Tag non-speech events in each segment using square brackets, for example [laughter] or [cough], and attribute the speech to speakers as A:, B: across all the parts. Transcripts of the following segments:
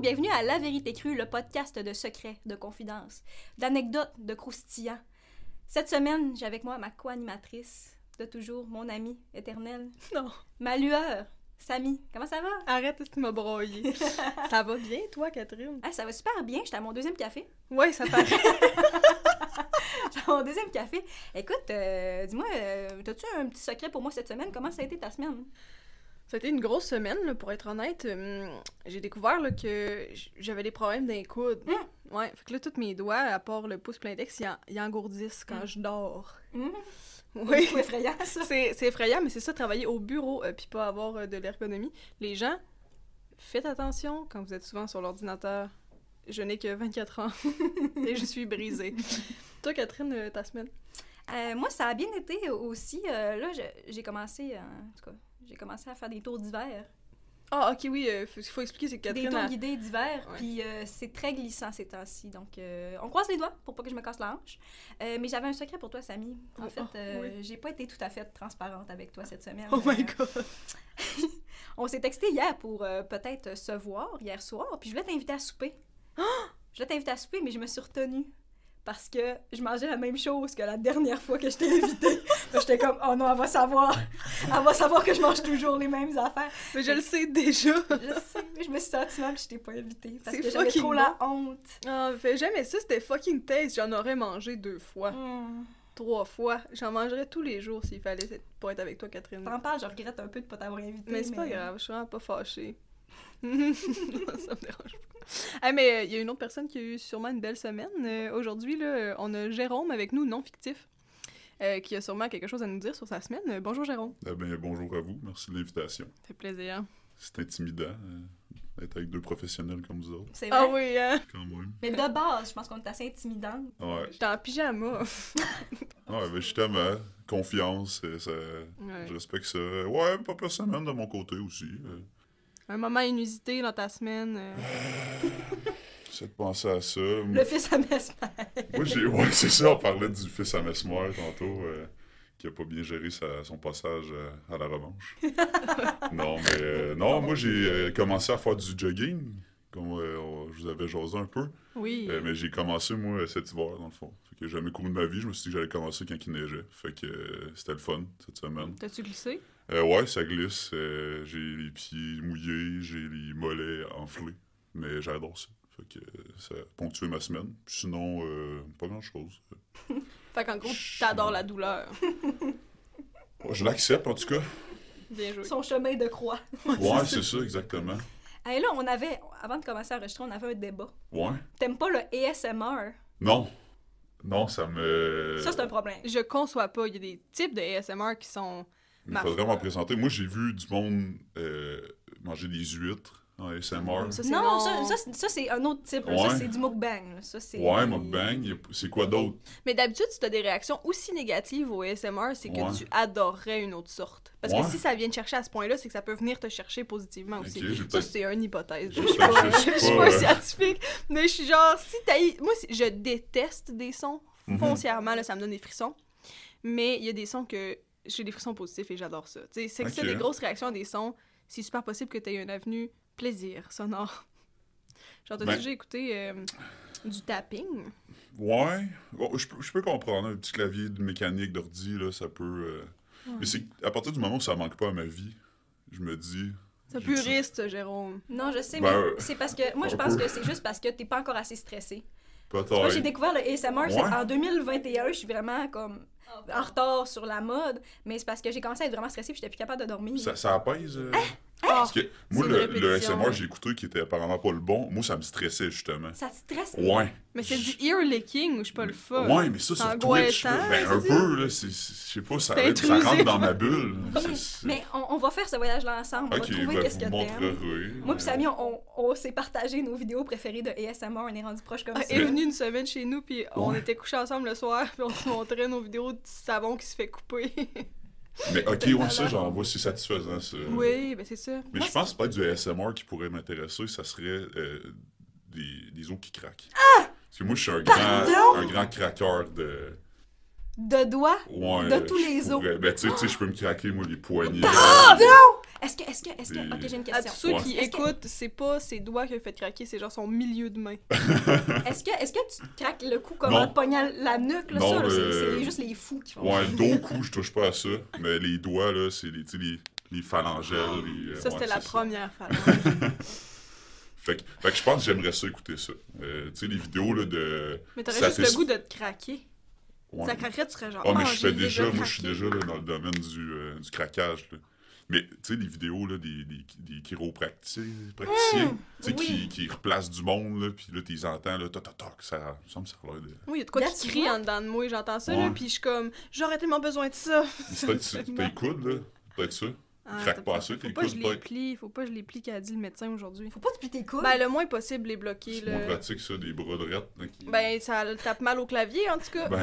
A: bienvenue à La Vérité Crue, le podcast de secrets, de confidences, d'anecdotes, de croustillants. Cette semaine, j'ai avec moi ma co-animatrice de toujours, mon amie éternelle,
B: Non.
A: ma lueur, Samy. Comment ça va?
B: Arrête, tu m'as broyé. [laughs] ça va bien, toi, Catherine?
A: Ah, ça va super bien, j'étais à mon deuxième café.
B: Ouais, ça paraît. [laughs]
A: Mon deuxième café. Écoute, euh, dis-moi, euh, t'as-tu un petit secret pour moi cette semaine? Comment ça a été ta semaine?
B: Ça a été une grosse semaine, là, pour être honnête. Hum, J'ai découvert là, que j'avais des problèmes d'un coude.
A: Mm.
B: Ouais, fait que là, tous mes doigts, à part le pouce plein d'ex, ils, en- ils engourdissent quand
A: Mm.
B: je dors.
A: Hum,
B: Oui.
A: C'est effrayant, ça.
B: C'est c'est effrayant, mais c'est ça, travailler au bureau euh, puis pas avoir euh, de l'ergonomie. Les gens, faites attention quand vous êtes souvent sur l'ordinateur. Je n'ai que 24 ans [laughs] et je suis brisée. Toi, Catherine, euh, ta semaine?
A: Euh, moi, ça a bien été aussi. Euh, là, je- j'ai commencé, euh, en tout cas, j'ai commencé à faire des tours d'hiver.
B: Ah, ok, oui, il faut, faut expliquer, c'est que
A: des
B: Catherine...
A: tours
B: a-
A: guidés d'hiver, puis euh, c'est très glissant ces temps-ci. Donc, euh, on croise les doigts pour pas que je me casse la hanche. Euh, mais j'avais un secret pour toi, Samy. En
B: Oh,
A: fait,
B: oh,
A: euh,
B: oui.
A: j'ai pas été tout à fait transparente avec toi cette semaine.
B: Oh my
A: Euh,
B: god! [laughs]
A: on s'est texté hier pour euh, peut-être se voir, hier soir, puis je voulais t'inviter à souper. Je voulais t'inviter à souper, mais je me suis retenue. Parce que je mangeais la même chose que la dernière fois que je t'ai invitée. [laughs] J'étais comme, oh non, elle va savoir. Elle va savoir que je mange toujours les mêmes affaires.
B: Mais je le sais déjà!
A: Je sais, mais je me suis sentie mal que je t'ai pas invitée. Parce
B: C'est
A: que j'avais trop la honte.
B: Ah, jamais ça, c'était fucking taste. J'en aurais mangé deux fois,
A: Hmm.
B: trois fois. J'en mangerais tous les jours s'il fallait pour être avec toi, Catherine.
A: T'en parles, je regrette un peu de pas t'avoir invitée.
B: Mais c'est pas grave, je suis vraiment pas fâchée. [laughs] ça me dérange pas. Ah, mais il y a une autre personne qui a eu sûrement une belle semaine. Euh, Aujourd'hui, là, euh, on a Jérôme avec nous, non fictif, euh, qui a sûrement quelque chose à nous dire sur sa semaine. Euh, bonjour Jérôme.
C: Eh bien, bonjour à vous. Merci de l'invitation.
B: Ça fait plaisir.
C: C'est intimidant euh, d'être avec deux professionnels comme vous autres,
A: C'est vrai.
B: Ah oui, hein?
C: quand même.
A: Mais de base, je pense qu'on est assez intimidante.
C: Ouais.
B: J'étais en pyjama.
C: Ouais, ben justement, confiance, euh, ça,
B: Ouais.
C: je respecte ça. Ouais, pas semaine de mon côté aussi. Euh.
B: Un moment inusité dans ta semaine. euh. [laughs]
C: J'essaie de penser à ça.
A: Le fils à Mesmer.
C: Moi, j'ai. Ouais, c'est ça, on parlait du fils à Mesmer tantôt, euh, qui a pas bien géré sa- son passage euh, à la revanche. [laughs] non, mais. euh, non, moi, j'ai euh, commencé à faire du jogging, comme euh, on- je vous avais jasé un peu.
B: Oui.
C: Euh, mais j'ai commencé, moi, cet hiver, dans le fond. Fait que j'ai jamais couru de ma vie. Je me suis dit que j'allais commencer quand il neigeait. Fait que euh, c'était le fun, cette semaine.
B: T'as-tu glissé?
C: Euh, ouais, ça glisse. euh, j'ai les pieds mouillés, j'ai les mollets enflés. Mais j'adore ça. Fait que euh, ça a ponctué ma semaine. Puis sinon, euh, pas grand-chose. [laughs]
B: Fait qu'en gros, t'adores la douleur.
C: Ouais, je l'accepte, en tout cas.
B: Bien joué.
A: Son chemin de croix.
C: Ouais, c'est ça, exactement.
A: Et là, on avait, avant de commencer à enregistrer, on avait un débat.
C: Ouais.
A: T'aimes pas le ASMR?
C: Non. Non, ça me...
A: Ça, c'est un problème.
B: Je conçois pas. Il y a des types de ASMR qui sont.
C: Il
B: foi.
C: m'en présenter. Moi, j'ai vu du monde euh, manger des huîtres en ASMR.
B: Ça, c'est
A: Non,
B: non.
A: ça, ça, c'est- ça, c'est un autre type. Ça,
C: Ouais.
A: c'est du mukbang. Ça, c'est...
C: Ouais, mukbang. C'est quoi d'autre?
B: Mais d'habitude, si t'as des réactions aussi négatives au ASMR, c'est que
C: Ouais.
B: tu adorerais une autre sorte. Parce que
C: Ouais.
B: si ça vient te chercher à ce point-là, c'est que ça peut venir te chercher positivement aussi. Ça, c'est une hypothèse. Je
C: Je
B: suis pas,
C: pas, je
B: je
C: sais
B: suis
C: pas,
B: pas
C: euh.
B: scientifique, mais je suis genre, si t'as... Moi, je déteste des sons.
C: Mhm.
B: Foncièrement, là, ça me donne des frissons. Mais il y a des sons que j'ai des frissons positifs et j'adore ça. Tu c'est que ça,
C: Ok.
B: des grosses réactions à des sons, c'est super possible que t'aies une avenue plaisir sonore. [laughs] Genre, t'as
C: Ben-
B: déjà écouté euh, du tapping?
C: Ouais. Bon, je, peux, je peux comprendre. Un petit clavier de mécanique d'ordi, là, ça peut... euh, Mais c'est à partir du moment où ça manque pas à ma vie, je me dis...
B: C'est puriste, Jérôme.
A: Non, je sais,
C: Ben,
A: mais
C: euh,
A: c'est parce que... Moi, je
C: un
A: pense
C: peu.
A: que c'est juste parce que t'es pas encore assez stressé.
C: Peut-être.
A: Moi, j'ai découvert le ASMR
C: Ouais.
A: en 2021. Je suis vraiment comme en retard sur la mode. Mais c'est parce que j'ai commencé à être vraiment stressée puis j'étais plus capable de dormir.
C: Ça, ça apaise. euh? Parce que moi, le. ASMR, j'ai écouté qui était apparemment pas le bon. Moi, ça me stressait, justement.
A: Ça te stresse?
C: Ouais.
B: Mais c'est du ear licking ou je suis pas le fun.
C: Ouais, mais ça,
B: C'est
C: sur Twitch, ben, un peu, là, je sais pas, ça, ça rentre dans ma bulle.
A: Oui, [laughs]
C: C'est- c'est-
A: Mais on, on va faire ce voyage-là ensemble. On
C: Ok,
A: va trouver
C: ben,
A: qu'est-ce que
C: me
A: t'aimes. Moi puis Samy, on, on s'est partagé nos vidéos préférées de ASMR. On est rendu proches comme
B: Ah,
A: ça.
B: est venu une semaine chez nous, puis on était couchés ensemble le soir, [laughs] puis on se montrait nos vidéos de savon qui se fait couper. [laughs]
C: Mais ok, ouais, ça, j'en vois, c'est satisfaisant, ça.
B: oui, ben c'est ça.
C: Mais
A: Moi,
C: je pense peut-être du ASMR qui pourrait m'intéresser, ça serait euh, des, des os qui craquent.
A: Ah!
C: Parce que moi, je suis un
A: Pardon?
C: grand, un grand craqueur de.
A: De doigts?
C: Ouais,
A: De tous les os?
C: pourrais- Ben, tu sais- tu sais, je peux me craquer, moi, les poignets.
A: Pardon! Est-ce que, est-ce que, est-ce que... Ok, j'ai une
B: À tous
A: question.
B: ceux
C: Ouais.
B: qui
A: Est-ce que-
B: écoutent, c'est pas ses doigts qui a fait craquer, c'est genre son milieu de main. [laughs]
A: Est-ce que, est-ce que tu te craques le cou comme
C: Non.
A: en pognant la nuque, là,
C: Non,
A: ça, là, c'est- juste les fous qui font
C: Ouais,
A: ça.
C: le dos, cou, je touche pas à ça. Mais les doigts, là, c'est les, tu sais, les, les phalangiales. les, euh,
B: Ça,
C: ouais,
B: c'était la première [laughs] fois.
C: Fait que, fait que je pense que j'aimerais ça écouter ça. Euh, tu sais, les vidéos, là, de...
B: Mais t'aurais juste le goût de te craquer.
C: Ouais.
B: Ça craquerait, tu serais genre.
C: Ah, mais
B: Ah,
C: je fais déjà, moi, je suis déjà là, dans le domaine du, euh, du craquage. là. Mais, tu sais, les vidéos là, des, des, des chiropracticiens, praticiens, tu sais,
A: oui.
C: qui, qui replacent du monde, là, puis là, tu les entends, là, toc, toc, toc, ça, me semble que ça a l'air de...
B: Oui, il y a de quoi qui
A: tu
B: crie en dedans de moi, j'entends ça,
C: Ouais.
B: là, puis je suis comme, j'aurais tellement besoin de ça.
C: C'est Peut-être [laughs] coudes, là, peut-être ça.
B: Ah,
C: Craque pas
B: pas-
C: assez,
B: Faut
C: tes
B: pas que je
C: coudes,
B: les
C: peut-être.
B: plie, faut pas que je les plie qu'a dit le médecin aujourd'hui.
A: Faut pas te plier tes coudes.
B: Ben, le moins possible, les bloquer,
C: C'est moins pratique, ça, des bras qui-
B: Ben, ça tape mal au clavier, en tout cas.
C: Ben,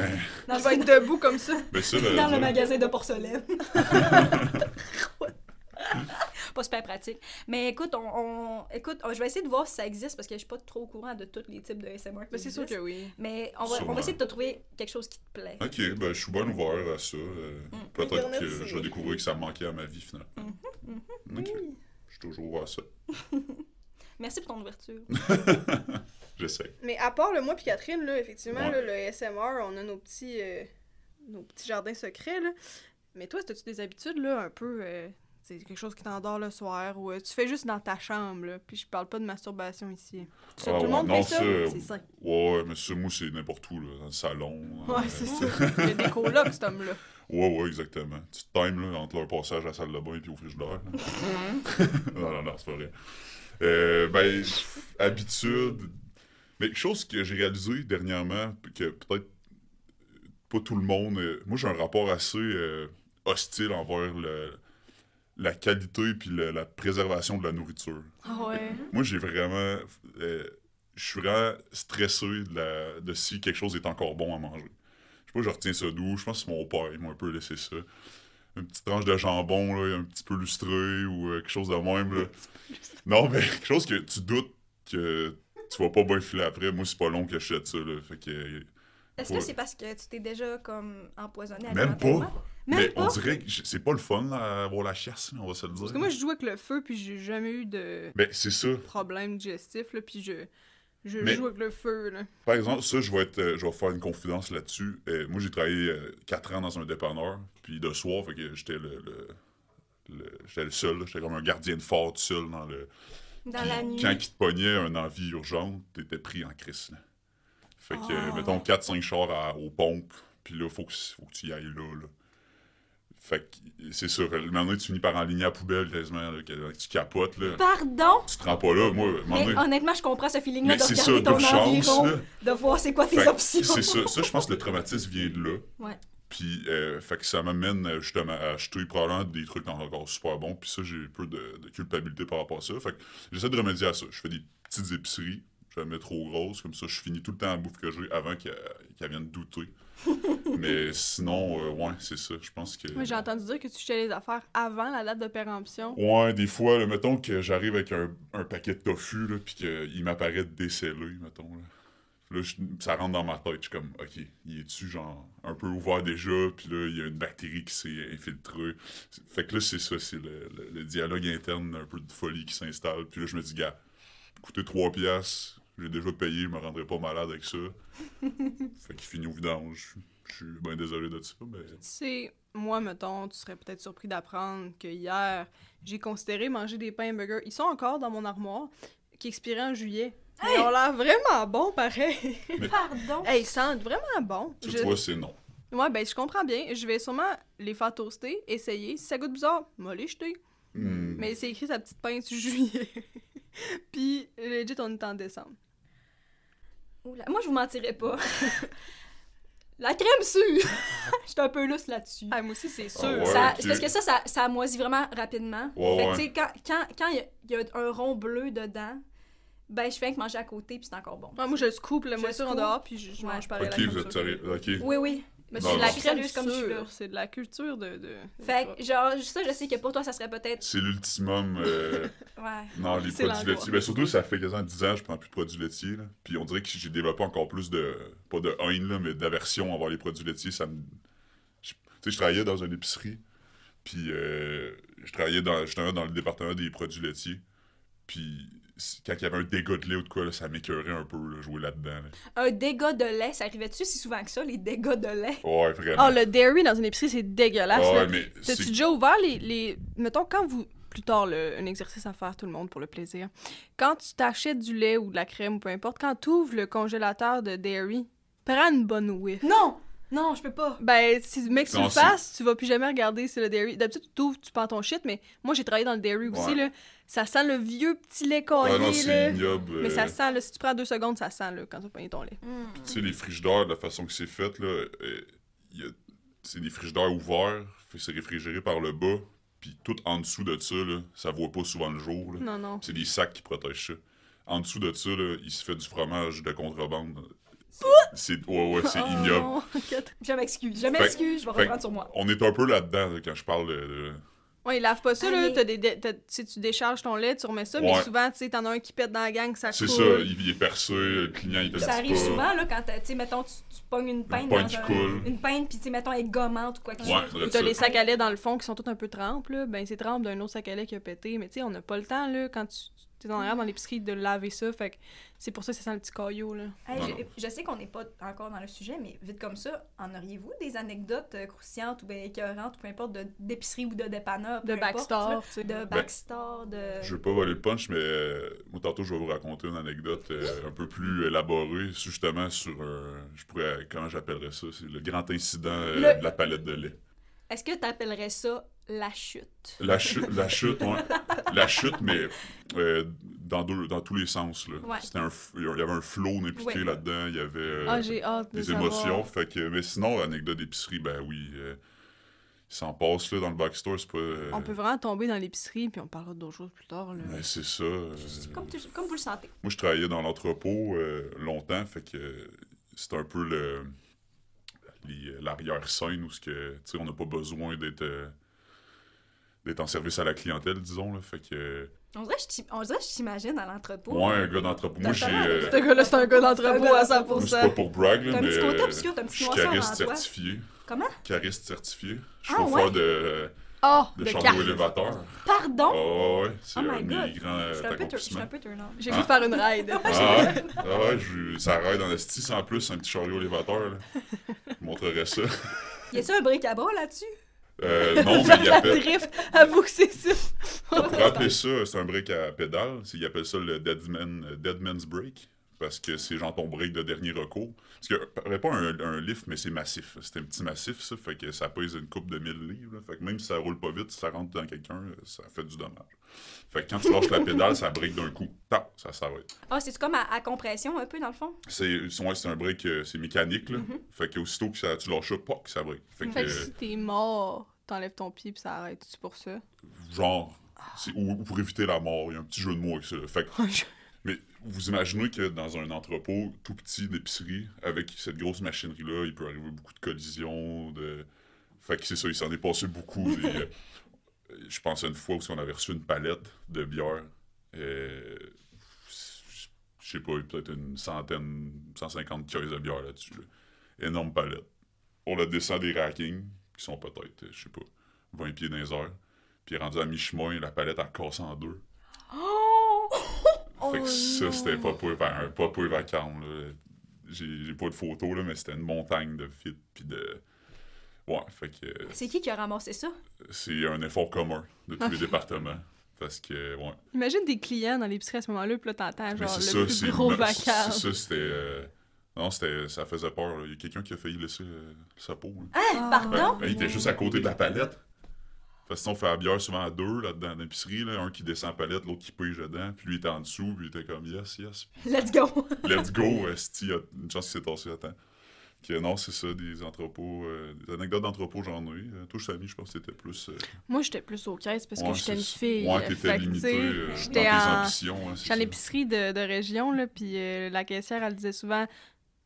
A: dans,
B: je vais être debout comme ça.
C: ben ça,
A: dans le magasin de porcelaine. [laughs] [laughs] [laughs] [laughs] pas super pratique. Mais écoute, on, on- écoute, je vais essayer de voir si ça existe parce que je suis pas trop au courant de tous les types de SMR. qui
B: Ben, c'est sûr que oui.
A: Mais on va, on va essayer de te trouver quelque chose qui te plaît.
C: Ok, ben je suis bien ouvert à ça. euh,
A: Mm.
C: Peut-être
B: Internet,
C: que
B: c'est-
C: je vais découvrir que ça me manquait à ma vie, finalement.
A: Mhm,
C: Ok, je suis toujours ouvert à ça. [laughs]
A: Merci pour ton ouverture. [laughs]
C: J'essaie.
B: Mais à part le moi puis Catherine, là, effectivement,
C: Ouais.
B: là, le SMR, on a nos petits, euh, nos petits jardins secrets, là. Mais toi, as-tu des habitudes, là, un peu... euh, c'est quelque chose qui t'endort le soir ou euh, tu fais juste dans ta chambre, là. Puis je parle pas de masturbation ici. Ça,
C: Ah
B: tout le monde
C: non,
B: fait ça, c'est ça.
C: Ouais, mais ça, moi, c'est n'importe où, là, dans le salon.
B: Ouais,
C: euh,
B: c'est [laughs] ça. Il y a des colocs, cet homme-là.
C: Ouais, ouais, exactement. Tu te times là, entre leur passage à la salle de bain et au frigidaire. là. [laughs] non, non, non, c'est pas vrai. Euh, ben, habitude. Mais chose que j'ai réalisé dernièrement, que peut-être pas tout le monde. euh, moi, j'ai un rapport assez euh, hostile envers le- la qualité puis le- la préservation de la nourriture.
B: Ah ouais.
C: Moi, j'ai vraiment. euh, je suis vraiment stressé de, la- de si quelque chose est encore bon à manger. Je sais pas, je retiens ça d'où. Je pense que c'est mon père, il m'a un peu laissé ça. Une petite tranche de jambon, là, un petit peu lustré ou euh, quelque chose de même. Là. Non, mais [laughs] quelque chose que tu doutes que tu vas pas bien filer après. Moi, c'est pas long que je jette ça. Là. Fait que,
A: Est-ce que c'est parce que tu t'es déjà comme empoisonné
C: Même pas.
A: Même
C: mais
A: pas?
C: on dirait que c'est pas le fun là, avoir la chasse, on va se le dire.
B: Parce que moi, je joue avec le feu, puis j'ai jamais eu de
C: Ben, c'est ça.
B: problème digestif, là, puis je, je
C: Mais-
B: joue avec le feu, là.
C: Par exemple, ça, je vais, être, euh, je vais faire une confidence là-dessus. Euh, moi, j'ai travaillé 4 ans dans un dépanneur, puis de soir, fait que j'étais le, le, le- j'étais le seul, là. j'étais comme un gardien de fort tout seul dans le...
A: Dans
C: Puis
A: la nuit.
C: Quand il te pognait un envie urgente, t'étais pris en crise. là. Fait que,
A: Ah.
C: mettons, 4-5 chars à- aux pompes, puis là, faut que, faut que tu y ailles là, là. Fait que, c'est sûr, le moment donné, tu finis par enligner à la poubelle quasiment, là, que- tu capotes, là.
A: Pardon?
C: Tu te rends pas là, moi,
A: Mais
C: donné-
A: honnêtement, je comprends ce feeling-là de
C: c'est ça,
A: regarder ton environ,
C: là.
A: de voir c'est quoi tes
C: Fait
A: options.
C: C'est ça. Ça, je pense que le traumatisme vient de là.
A: Ouais.
C: Puis, euh, fait que ça m'amène euh, justement à acheter probablement des trucs encore super bons. Puis ça, j'ai un peu de, de culpabilité par rapport à ça. Fait que j'essaie de remédier à ça. Je fais des petites épiceries, jamais trop grosses. Comme ça, je finis tout le temps la bouffe que j'ai avant qu'elle vienne douter. [laughs] Mais sinon, euh, ouais, c'est ça. Je pense que.
B: Moi, j'ai entendu dire que tu jetais les affaires avant la date de péremption.
C: Ouais, des fois, là, mettons que j'arrive avec un, un paquet de tofu, là, puis qu'il m'apparaît décellé, mettons. Là. Là, je- ça rentre dans ma tête. Je suis comme, OK, il est-tu genre un peu ouvert déjà, puis là, il y a une bactérie qui s'est infiltrée. Fait que là, c'est ça, c'est le, le- le dialogue interne, un peu de folie qui s'installe. Puis là, je me dis, gars, coûter 3 piastres, j'ai déjà payé, je me rendrai pas malade avec ça. [laughs] fait qu'il finit au vidange. Je suis bien désolé de ça, mais...
B: Tu sais, moi, mettons, tu serais peut-être surpris d'apprendre que hier, j'ai considéré manger des pains burgers. Ils sont encore dans mon armoire, qui expiraient en juillet. Ils ont l'air vraiment bons, pareil. [laughs]
A: Pardon?
B: hey, ils sentent vraiment bon.
C: Tu
B: Je-
C: vois, c'est non.
B: Ouais, ben, je comprends bien. Je vais sûrement les faire toaster, essayer. Si ça goûte bizarre, moi les jeter.
C: Hmm.
B: Mais c'est écrit sa petite pince juillet. [laughs] Puis, legit, on est en décembre.
A: Oula, Moi, je vous mentirais pas. [laughs] La crème sûre! [laughs] J'étais un peu lousse là-dessus.
B: Ah, moi aussi, c'est sûr.
C: Ah ouais.
A: Ça- parce que ça, ça, ça moisit vraiment rapidement.
C: Ouais,
A: fait que,
C: ouais.
A: tu sais, quand il quand, quand il y, a- y a un rond bleu dedans, ben, je fais que manger à côté, puis c'est encore bon.
B: Ouais, moi, je scoop la
A: Je
B: moisissure en dehors, puis je, je
A: Ouais.
B: mange pareil
C: Ok,
B: la
C: vous
B: crème
C: êtes sérieux. Ok.
A: Oui, oui.
B: Mais c'est de la
C: non.
B: crème
A: Sérieuse comme je suis là.
B: sûre. C'est de la culture de... de...
A: Fait que, genre, ça, je sais que pour toi, ça serait peut-être.
C: C'est l'ultimum. euh, [laughs]
A: Ouais.
C: non, les produits laitiers. Ben, surtout, ça fait quasiment 10 ans que je prends plus de produits laitiers. Là. Puis on dirait que j'ai développé encore plus de. Pas de haine, là, mais d'aversion envers les produits laitiers. Ça me. je- Tu sais, je travaillais dans une épicerie. Puis euh, je travaillais dans, justement dans le département des produits laitiers. Puis quand il y avait un dégât de lait ou de quoi, là, ça m'écœurait un peu, là, jouer là-dedans. là.
A: Un dégât de lait, ça arrivait-tu si souvent que ça, les dégâts de lait?
C: Ouais, vraiment.
B: Oh, le dairy dans une épicerie, c'est dégueulasse.
C: Ouais,
B: là.
C: mais
B: T'as-tu
C: c'est-
B: déjà ouvert les, les... Mettons, quand vous... Plus tard, un exercice à faire tout le monde pour le plaisir. Quand tu t'achètes du lait ou de la crème ou peu importe, quand tu ouvres le congélateur de dairy, prends une bonne whiff.
A: Non! Non, je peux pas.
B: Ben, si mec, tu le
C: c'est-
B: fasses, tu vas plus jamais regarder si le dairy. D'habitude, tu t'ouvres, tu prends ton shit, mais moi, j'ai travaillé dans le dairy aussi,
C: Ouais.
B: là. Ça sent le vieux petit lait caillé,
C: Ah non,
B: là.
C: c'est ignoble.
B: Mais ça sent, là, si tu prends deux secondes, ça sent, là, quand tu as ton lait.
C: Tu sais, les frigidaires, de la façon que c'est fait, là, euh, il y a- c'est des frigidaires ouverts, c'est réfrigéré par le bas, puis tout en dessous de ça, là, ça voit pas souvent le jour. là.
B: Non, non.
C: C'est des sacs qui protègent ça. En dessous de ça, là, il se fait du fromage de contrebande. C'est ouais, ouais, c'est
B: Oh,
C: ignoble.
B: non. [laughs]
A: Je m'excuse, je m'excuse, je vais reprendre sur moi.
C: On est un peu là-dedans là, quand je parle de. de-
B: Ouais, ils lavent pas ça, là. Des, tu décharges ton lait, tu remets ça, mais souvent, tu sais, t'en as un qui pète dans la gang, ça
C: C'est ça, il, est percé, le client il te
A: Ça arrive
C: pas.
A: souvent, là, quand, tu sais, mettons, tu, tu pognes une pinte
C: pointe
A: dans
C: qui
A: un-
C: coule.
A: Une pinte, puis, tu sais, mettons, elle est gommante ou quoi que ce soit.
B: Ou t'as les sacs à lait dans le fond qui sont tous un peu trempes, là. Ben, c'est trempe d'un autre sac à lait qui a pété. Mais tu sais, on n'a pas le temps, là, quand tu t'es en arrière dans l'épicerie de laver ça. Fait que c'est pour ça que ça sent le petit caillot, là.
A: Hey,
C: Non,
A: je,
C: non.
A: je sais qu'on n'est pas encore dans le sujet, mais vite comme ça, en auriez-vous des anecdotes euh, croustillantes ou bien écœurantes, ou peu importe, de- d'épicerie ou de dépanneur?
B: De
A: peu importe,
B: Backstar,
A: là,
B: tu sais.
A: De Backstar, de...
C: Je veux pas voler le punch, mais euh, moi, tantôt, je vais vous raconter une anecdote euh, un peu plus élaborée, justement sur. euh, je pourrais. Comment j'appellerais ça C'est le grand incident euh,
A: Le-
C: de la palette de lait.
A: Est-ce que tu appellerais ça la chute?
C: La chute, la chute, ouais. La chute, mais euh, dans, deux- dans tous les sens. Là.
A: Ouais.
C: C'était un, il y avait un flow impliqué
A: Ouais.
C: là-dedans. Il y avait euh,
B: Ah, j'ai hâte de
C: des
B: savoir.
C: émotions. Fait que, mais sinon, anecdote d'épicerie, ben oui. euh, il s'en passe là, dans le backstore, c'est pas. euh,
B: On peut vraiment tomber dans l'épicerie, puis on parlera d'autres choses plus tard, là.
C: mais c'est ça. euh,
A: Comme, tu- comme vous le sentez.
C: Moi, je travaillais dans l'entrepôt euh, longtemps, fait que c'est un peu le l'arrière-scène où ce que, tu sais, on n'a pas besoin d'être euh, d'être en service à la clientèle, disons. Là, fait que,
A: On dirait que je je t'imagine à l'entrepôt.
C: moi, un gars d'entrepôt. Moi, j'ai. Euh,
B: Ce gars-là, c'est un gars d'entrepôt à
A: d'entrepôt.
C: moi, c'est
B: 100%.
C: pas pour brag, là, mais.
A: côté
C: euh,
A: obscur,
C: Je suis cariste certifié.
A: Comment?
C: Cariste certifié.
A: Ah,
C: Chauffeur
A: ouais?
C: de,
B: Oh,
C: de,
B: de
C: élévateur.
A: Pardon?
C: Oh, ouais, c'est
A: Oh
C: un grands euh,
A: Je suis un peu je suis un peu.
B: J'ai
C: Hein?
B: pu faire une ride.
C: Ah ouais, ah ouais je- ça ride en esti, sans plus, un petit chariot élévateur. Là. Je montrerais ça.
A: Y a-tu un bric-à-bras là-dessus?
C: Euh, [laughs] non, mais il appelle,
B: drift, avoue que c'est ça.
C: on pourrait appeler ça, c'est un break à pédale. Ils appellent ça le euh, Deadman's Break. Parce que c'est genre ton break de dernier recours. Parce que paraît pas un, un lift, mais c'est massif. C'est un petit massif, ça. Fait que ça pèse une coupe de 1000 livres. là. Fait que même si ça roule pas vite, si ça rentre dans quelqu'un, ça fait du dommage. Fait que quand tu lâches la pédale, ça break d'un coup. Tac, ça s'arrête.
A: Ah, c'est comme à, à compression un peu dans le fond?
C: C'est ouais, c'est un break, euh, c'est mécanique, là.
A: Mhm.
C: Fait que aussitôt que ça, tu lâches ça, poc, ça break. Fait que,
B: Fait que si t'es mort, t'enlèves ton pied puis ça arrête. C'est pour ça?
C: genre, ou, ou pour éviter la mort, il y a un petit jeu de mots avec ça. Fait que, [laughs] mais vous imaginez que dans un entrepôt tout petit d'épicerie, avec cette grosse machinerie-là, il peut arriver beaucoup de collisions, de... Fait que c'est ça, il s'en est passé beaucoup. [laughs] euh, je pense à une fois où on avait reçu une palette de bière. euh, je sais pas, peut-être une centaine, 150 caisses de bière là-dessus. là. Énorme palette. On la descend des rackings, qui sont peut-être, je sais pas, 20 pieds dans les heures. Puis rendu à mi-chemin, la palette a cassé en deux.
A: Oh!
C: Fait que
A: Oh
C: ça,
A: non.
C: c'était pas pour, pas pour les vacances. là. J'ai pas de photos, là, mais c'était une montagne de fit. Puis de. Ouais, fait que
A: C'est qui qui a ramassé ça?
C: c'est un effort commun de tous les départements. Parce que, ouais.
B: Imagine des clients dans l'épicerie à ce moment-là, puis là, t'entends genre le
C: ça,
B: plus gros
C: c'est-
B: vacarme.
C: Ça, c'était. euh, Non, c'était, ça faisait peur. là. Il y a quelqu'un qui a failli laisser euh, sa peau.
A: Hein? Pardon?
C: Ben, il était juste à côté de la palette. Parce que sinon, on fait la bière souvent à deux là-dedans dans l'épicerie. Là. Un qui descend la palette, l'autre qui pige dedans. Puis lui, il était en dessous. Puis il était comme yes, yes.
A: Let's go! [laughs]
C: Let's go, [laughs] esti. Il y a une chance qu'il s'est tassé à temps. Que non, c'est ça, des entrepôts. euh, des anecdotes d'entrepôts, j'en ai. Euh, toi, Samy, je pense que c'était plus. euh,
B: Moi, j'étais plus aux caisses parce que j'étais une fille.
C: Ouais,
B: Fait
C: t'étais
B: que, tu
C: limité
B: sais,
C: euh, dans
B: j'étais
C: tes
B: en-
C: ambitions. hein,
B: J'étais en épicerie de, de région, là, puis euh, la caissière, elle disait souvent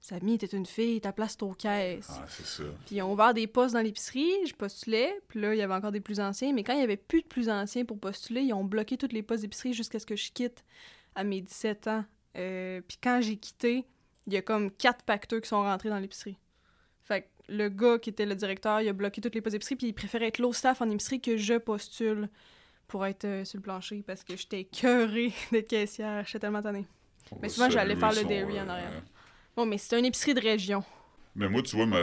B: Samy, t'es une fille, ta place, c'est aux caisses.
C: Ah, c'est ça.
B: Puis ils ont ouvert des postes dans l'épicerie, je postulais, puis là, il y avait encore des plus anciens, mais quand il y avait plus de plus anciens pour postuler, ils ont bloqué tous les postes d'épicerie jusqu'à ce que je quitte à mes 17 ans. Euh, puis quand j'ai quitté, il y a comme quatre pacteux qui sont rentrés dans l'épicerie. Fait que le gars qui était le directeur, il a bloqué toutes les postes d'épicerie, puis il préférait être low staff en épicerie que je postule pour être euh, sur le plancher parce que j'étais écœurée [laughs] d'être caissière. J'étais tellement tannée.
C: On
B: Mais souvent, j'allais faire le dairy en
C: euh,
B: arrière. Bon, mais c'était une épicerie de région.
C: Mais moi, tu vois, ma,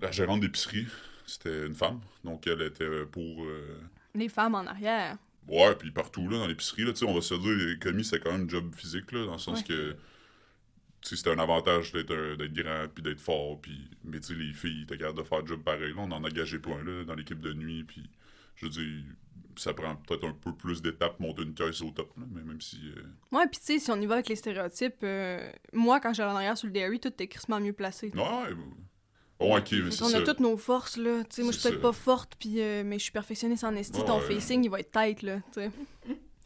C: la gérante d'épicerie, c'était une femme. Donc, elle était pour. euh,
B: Les femmes en arrière.
C: Ouais, puis partout, là, dans l'épicerie, là, tu sais, on va se dire, les commis, c'est quand même un job physique, là, dans le sens
B: Ouais.
C: que. Tu sais, c'était un avantage d'être un- d'être grand, puis d'être fort, puis. Mais tu sais, les filles, t'es capable de faire le job pareil. Là, on en a engagé plein, là, dans l'équipe de nuit, puis. Je veux dire, ça prend peut-être un peu plus d'étapes, monter une caisse au top, là, mais même si. euh,
B: Ouais, puis tu sais, si on y va avec les stéréotypes, euh, moi, quand j'allais en arrière sur le dairy, tout était crissement mieux placé.
C: Ouais, ouais. Oh, ok, mais c'est
B: on
C: ça.
B: a toutes nos forces, là. Tu sais, moi, je suis peut-être pas forte, puis, euh, mais je suis perfectionniste en esti.
C: Ouais,
B: Ton
C: ouais.
B: facing, il va être tight, là, tu sais. [laughs]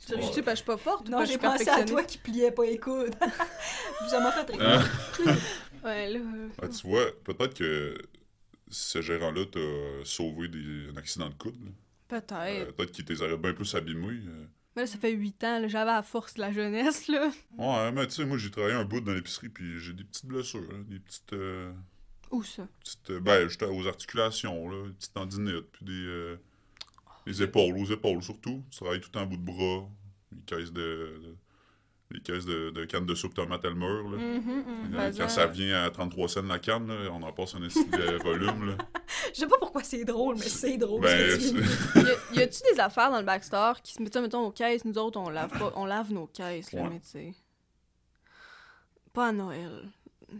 B: Je
C: Ouais.
B: sais pas, je suis pas forte
A: Non, j'ai
B: suis
A: pensé à toi qui pliais pas les coudes. ça m'a fait rire.
B: Ouais, là... euh,
C: Ah, tu vois, peut-être que ce gérant-là t'a sauvé des... un accident de coude. là.
B: Peut-être.
C: Euh, peut-être qu'il t'aurait bien plus abîmé. euh.
B: Mais là, ça fait 8 ans, là, j'avais la force de la jeunesse, là.
C: Ouais, mais tu sais, moi, j'ai travaillé un bout dans l'épicerie, puis j'ai des petites blessures, des petites... euh,
B: Où ça?
C: petites euh, ben, j'étais aux articulations, là, des petites tendinites, puis des... euh, les épaules, aux épaules surtout. Tu travailles tout en bout de bras, les caisses de... de- les caisses de, de cannes de soupe tomate là.
B: Mhm,
C: Euh,
B: pesant.
C: Quand ça vient à 33 cents la canne, là, on en passe un de [laughs] volume, là.
A: Je sais pas pourquoi c'est drôle, mais c'est drôle.
C: Ben,
A: ce que. [laughs]
B: Y a-tu des affaires dans le backstore qui se mettent, mettons, aux caisses? Nous autres, on lave pas, on lave nos caisses, là, mais tu sais. Pas à Noël.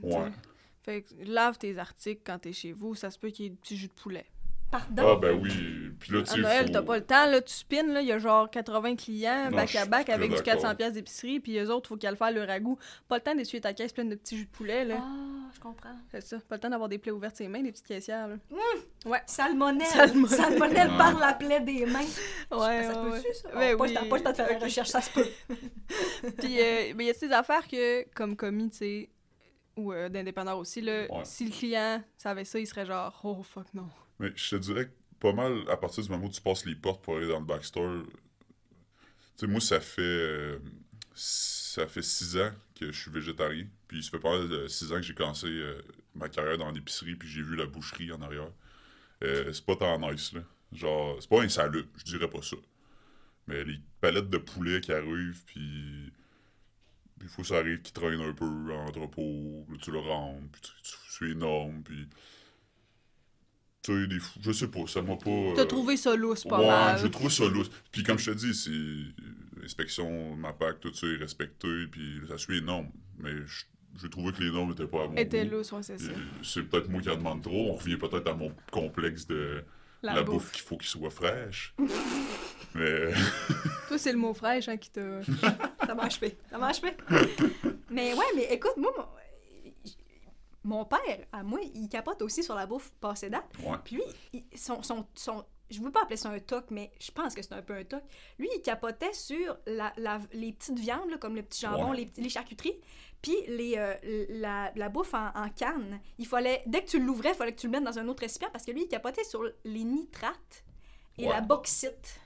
C: Ouais.
B: Fait que lave tes articles quand t'es chez vous, ça se peut qu'il y ait du jus de poulet.
A: Pardon.
C: Ah, ben oui. Puis là, tu
B: À
C: sais,
B: Noël,
C: faut-
B: t'as pas le temps, là, tu spins, là, il y a genre 80 clients,
C: Non,
B: back
C: je
B: à
C: suis
B: back,
C: très
B: avec du
C: d'accord.
B: 400 pièces d'épicerie, puis eux autres, faut qu'ils aillent faire le ragoût. Pas le temps d'essuyer ta caisse pleine de petits jus de poulet, là.
A: Ah, je comprends.
B: C'est ça. Pas le temps d'avoir des plaies ouvertes ses mains, des petites caissières, là.
A: Salmonelle.
B: Salmonelle.
A: Salmonelle,
C: Ouais.
A: par la plaie des mains.
B: Ouais,
A: ça
B: ouais,
A: peut-tu, ça?
B: Ben
A: Oh, pas,
B: oui.
A: le temps- pas le temps de faire la recherche, ça se peut. [laughs]
B: Puis, euh, ben, y a des affaires que, comme commis, tu sais, ou euh, d'indépendants aussi, là,
C: Ouais.
B: si le client savait ça, il serait genre, oh fuck non.
C: Mais je te dirais que pas mal, à partir du moment où tu passes les portes pour aller dans le backstore, tu sais, moi, ça fait. euh, ça fait six ans que je suis végétarien. Puis ça fait pas mal de six ans que j'ai commencé euh, ma carrière dans l'épicerie, puis j'ai vu la boucherie en arrière. Euh, c'est pas tant nice, là. Genre, c'est pas insalubre, je dirais pas ça. Mais les palettes de poulet qui arrivent, puis. Il faut que ça arrive qui traîne un peu en entrepôt, là, tu le rentres, puis tu- tu- c'est énorme, puis. Tu sais, des je sais pas, ça m'a pas.
B: T'as
C: euh,
B: trouvé ça lousse, pas
C: ouais,
B: mal.
C: j'ai trouvé ça lousse. Puis comme je te dis, c'est. euh, Inspection, MAPAC, tout ça est respecté, puis ça suit les normes. Mais je, j'ai trouvé que les normes n'étaient pas à mon
B: Était
C: goût.
B: lousse, ouais, c'est ça.
C: Puis C'est peut-être moi qui en demande trop. On revient peut-être à mon complexe de
B: La,
C: la,
B: bouffe.
C: bouffe qu'il faut qu'il soit fraîche. [laughs] Mais. [laughs]
B: Toi, c'est le mot fraîche hein, qui t'a. [laughs]
A: Ça m'a achevé. Ça m'a achevé. mais ouais, mais écoute, moi, mon, père, à moi, il capote aussi sur la bouffe passée date.
C: Ouais.
A: Puis lui, il- son, son, son- je veux pas appeler ça un toc, mais je pense que c'est un peu un toc. Lui, il capotait sur la, la- les petites viandes, là, comme le petit jambon,
C: Ouais.
A: les, les charcuteries, puis les, euh, la, la bouffe en, en canne. Il fallait, dès que tu l'ouvrais, il fallait que tu le mettes dans un autre récipient parce que lui, il capotait sur les nitrates et
C: Ouais.
A: la bauxite.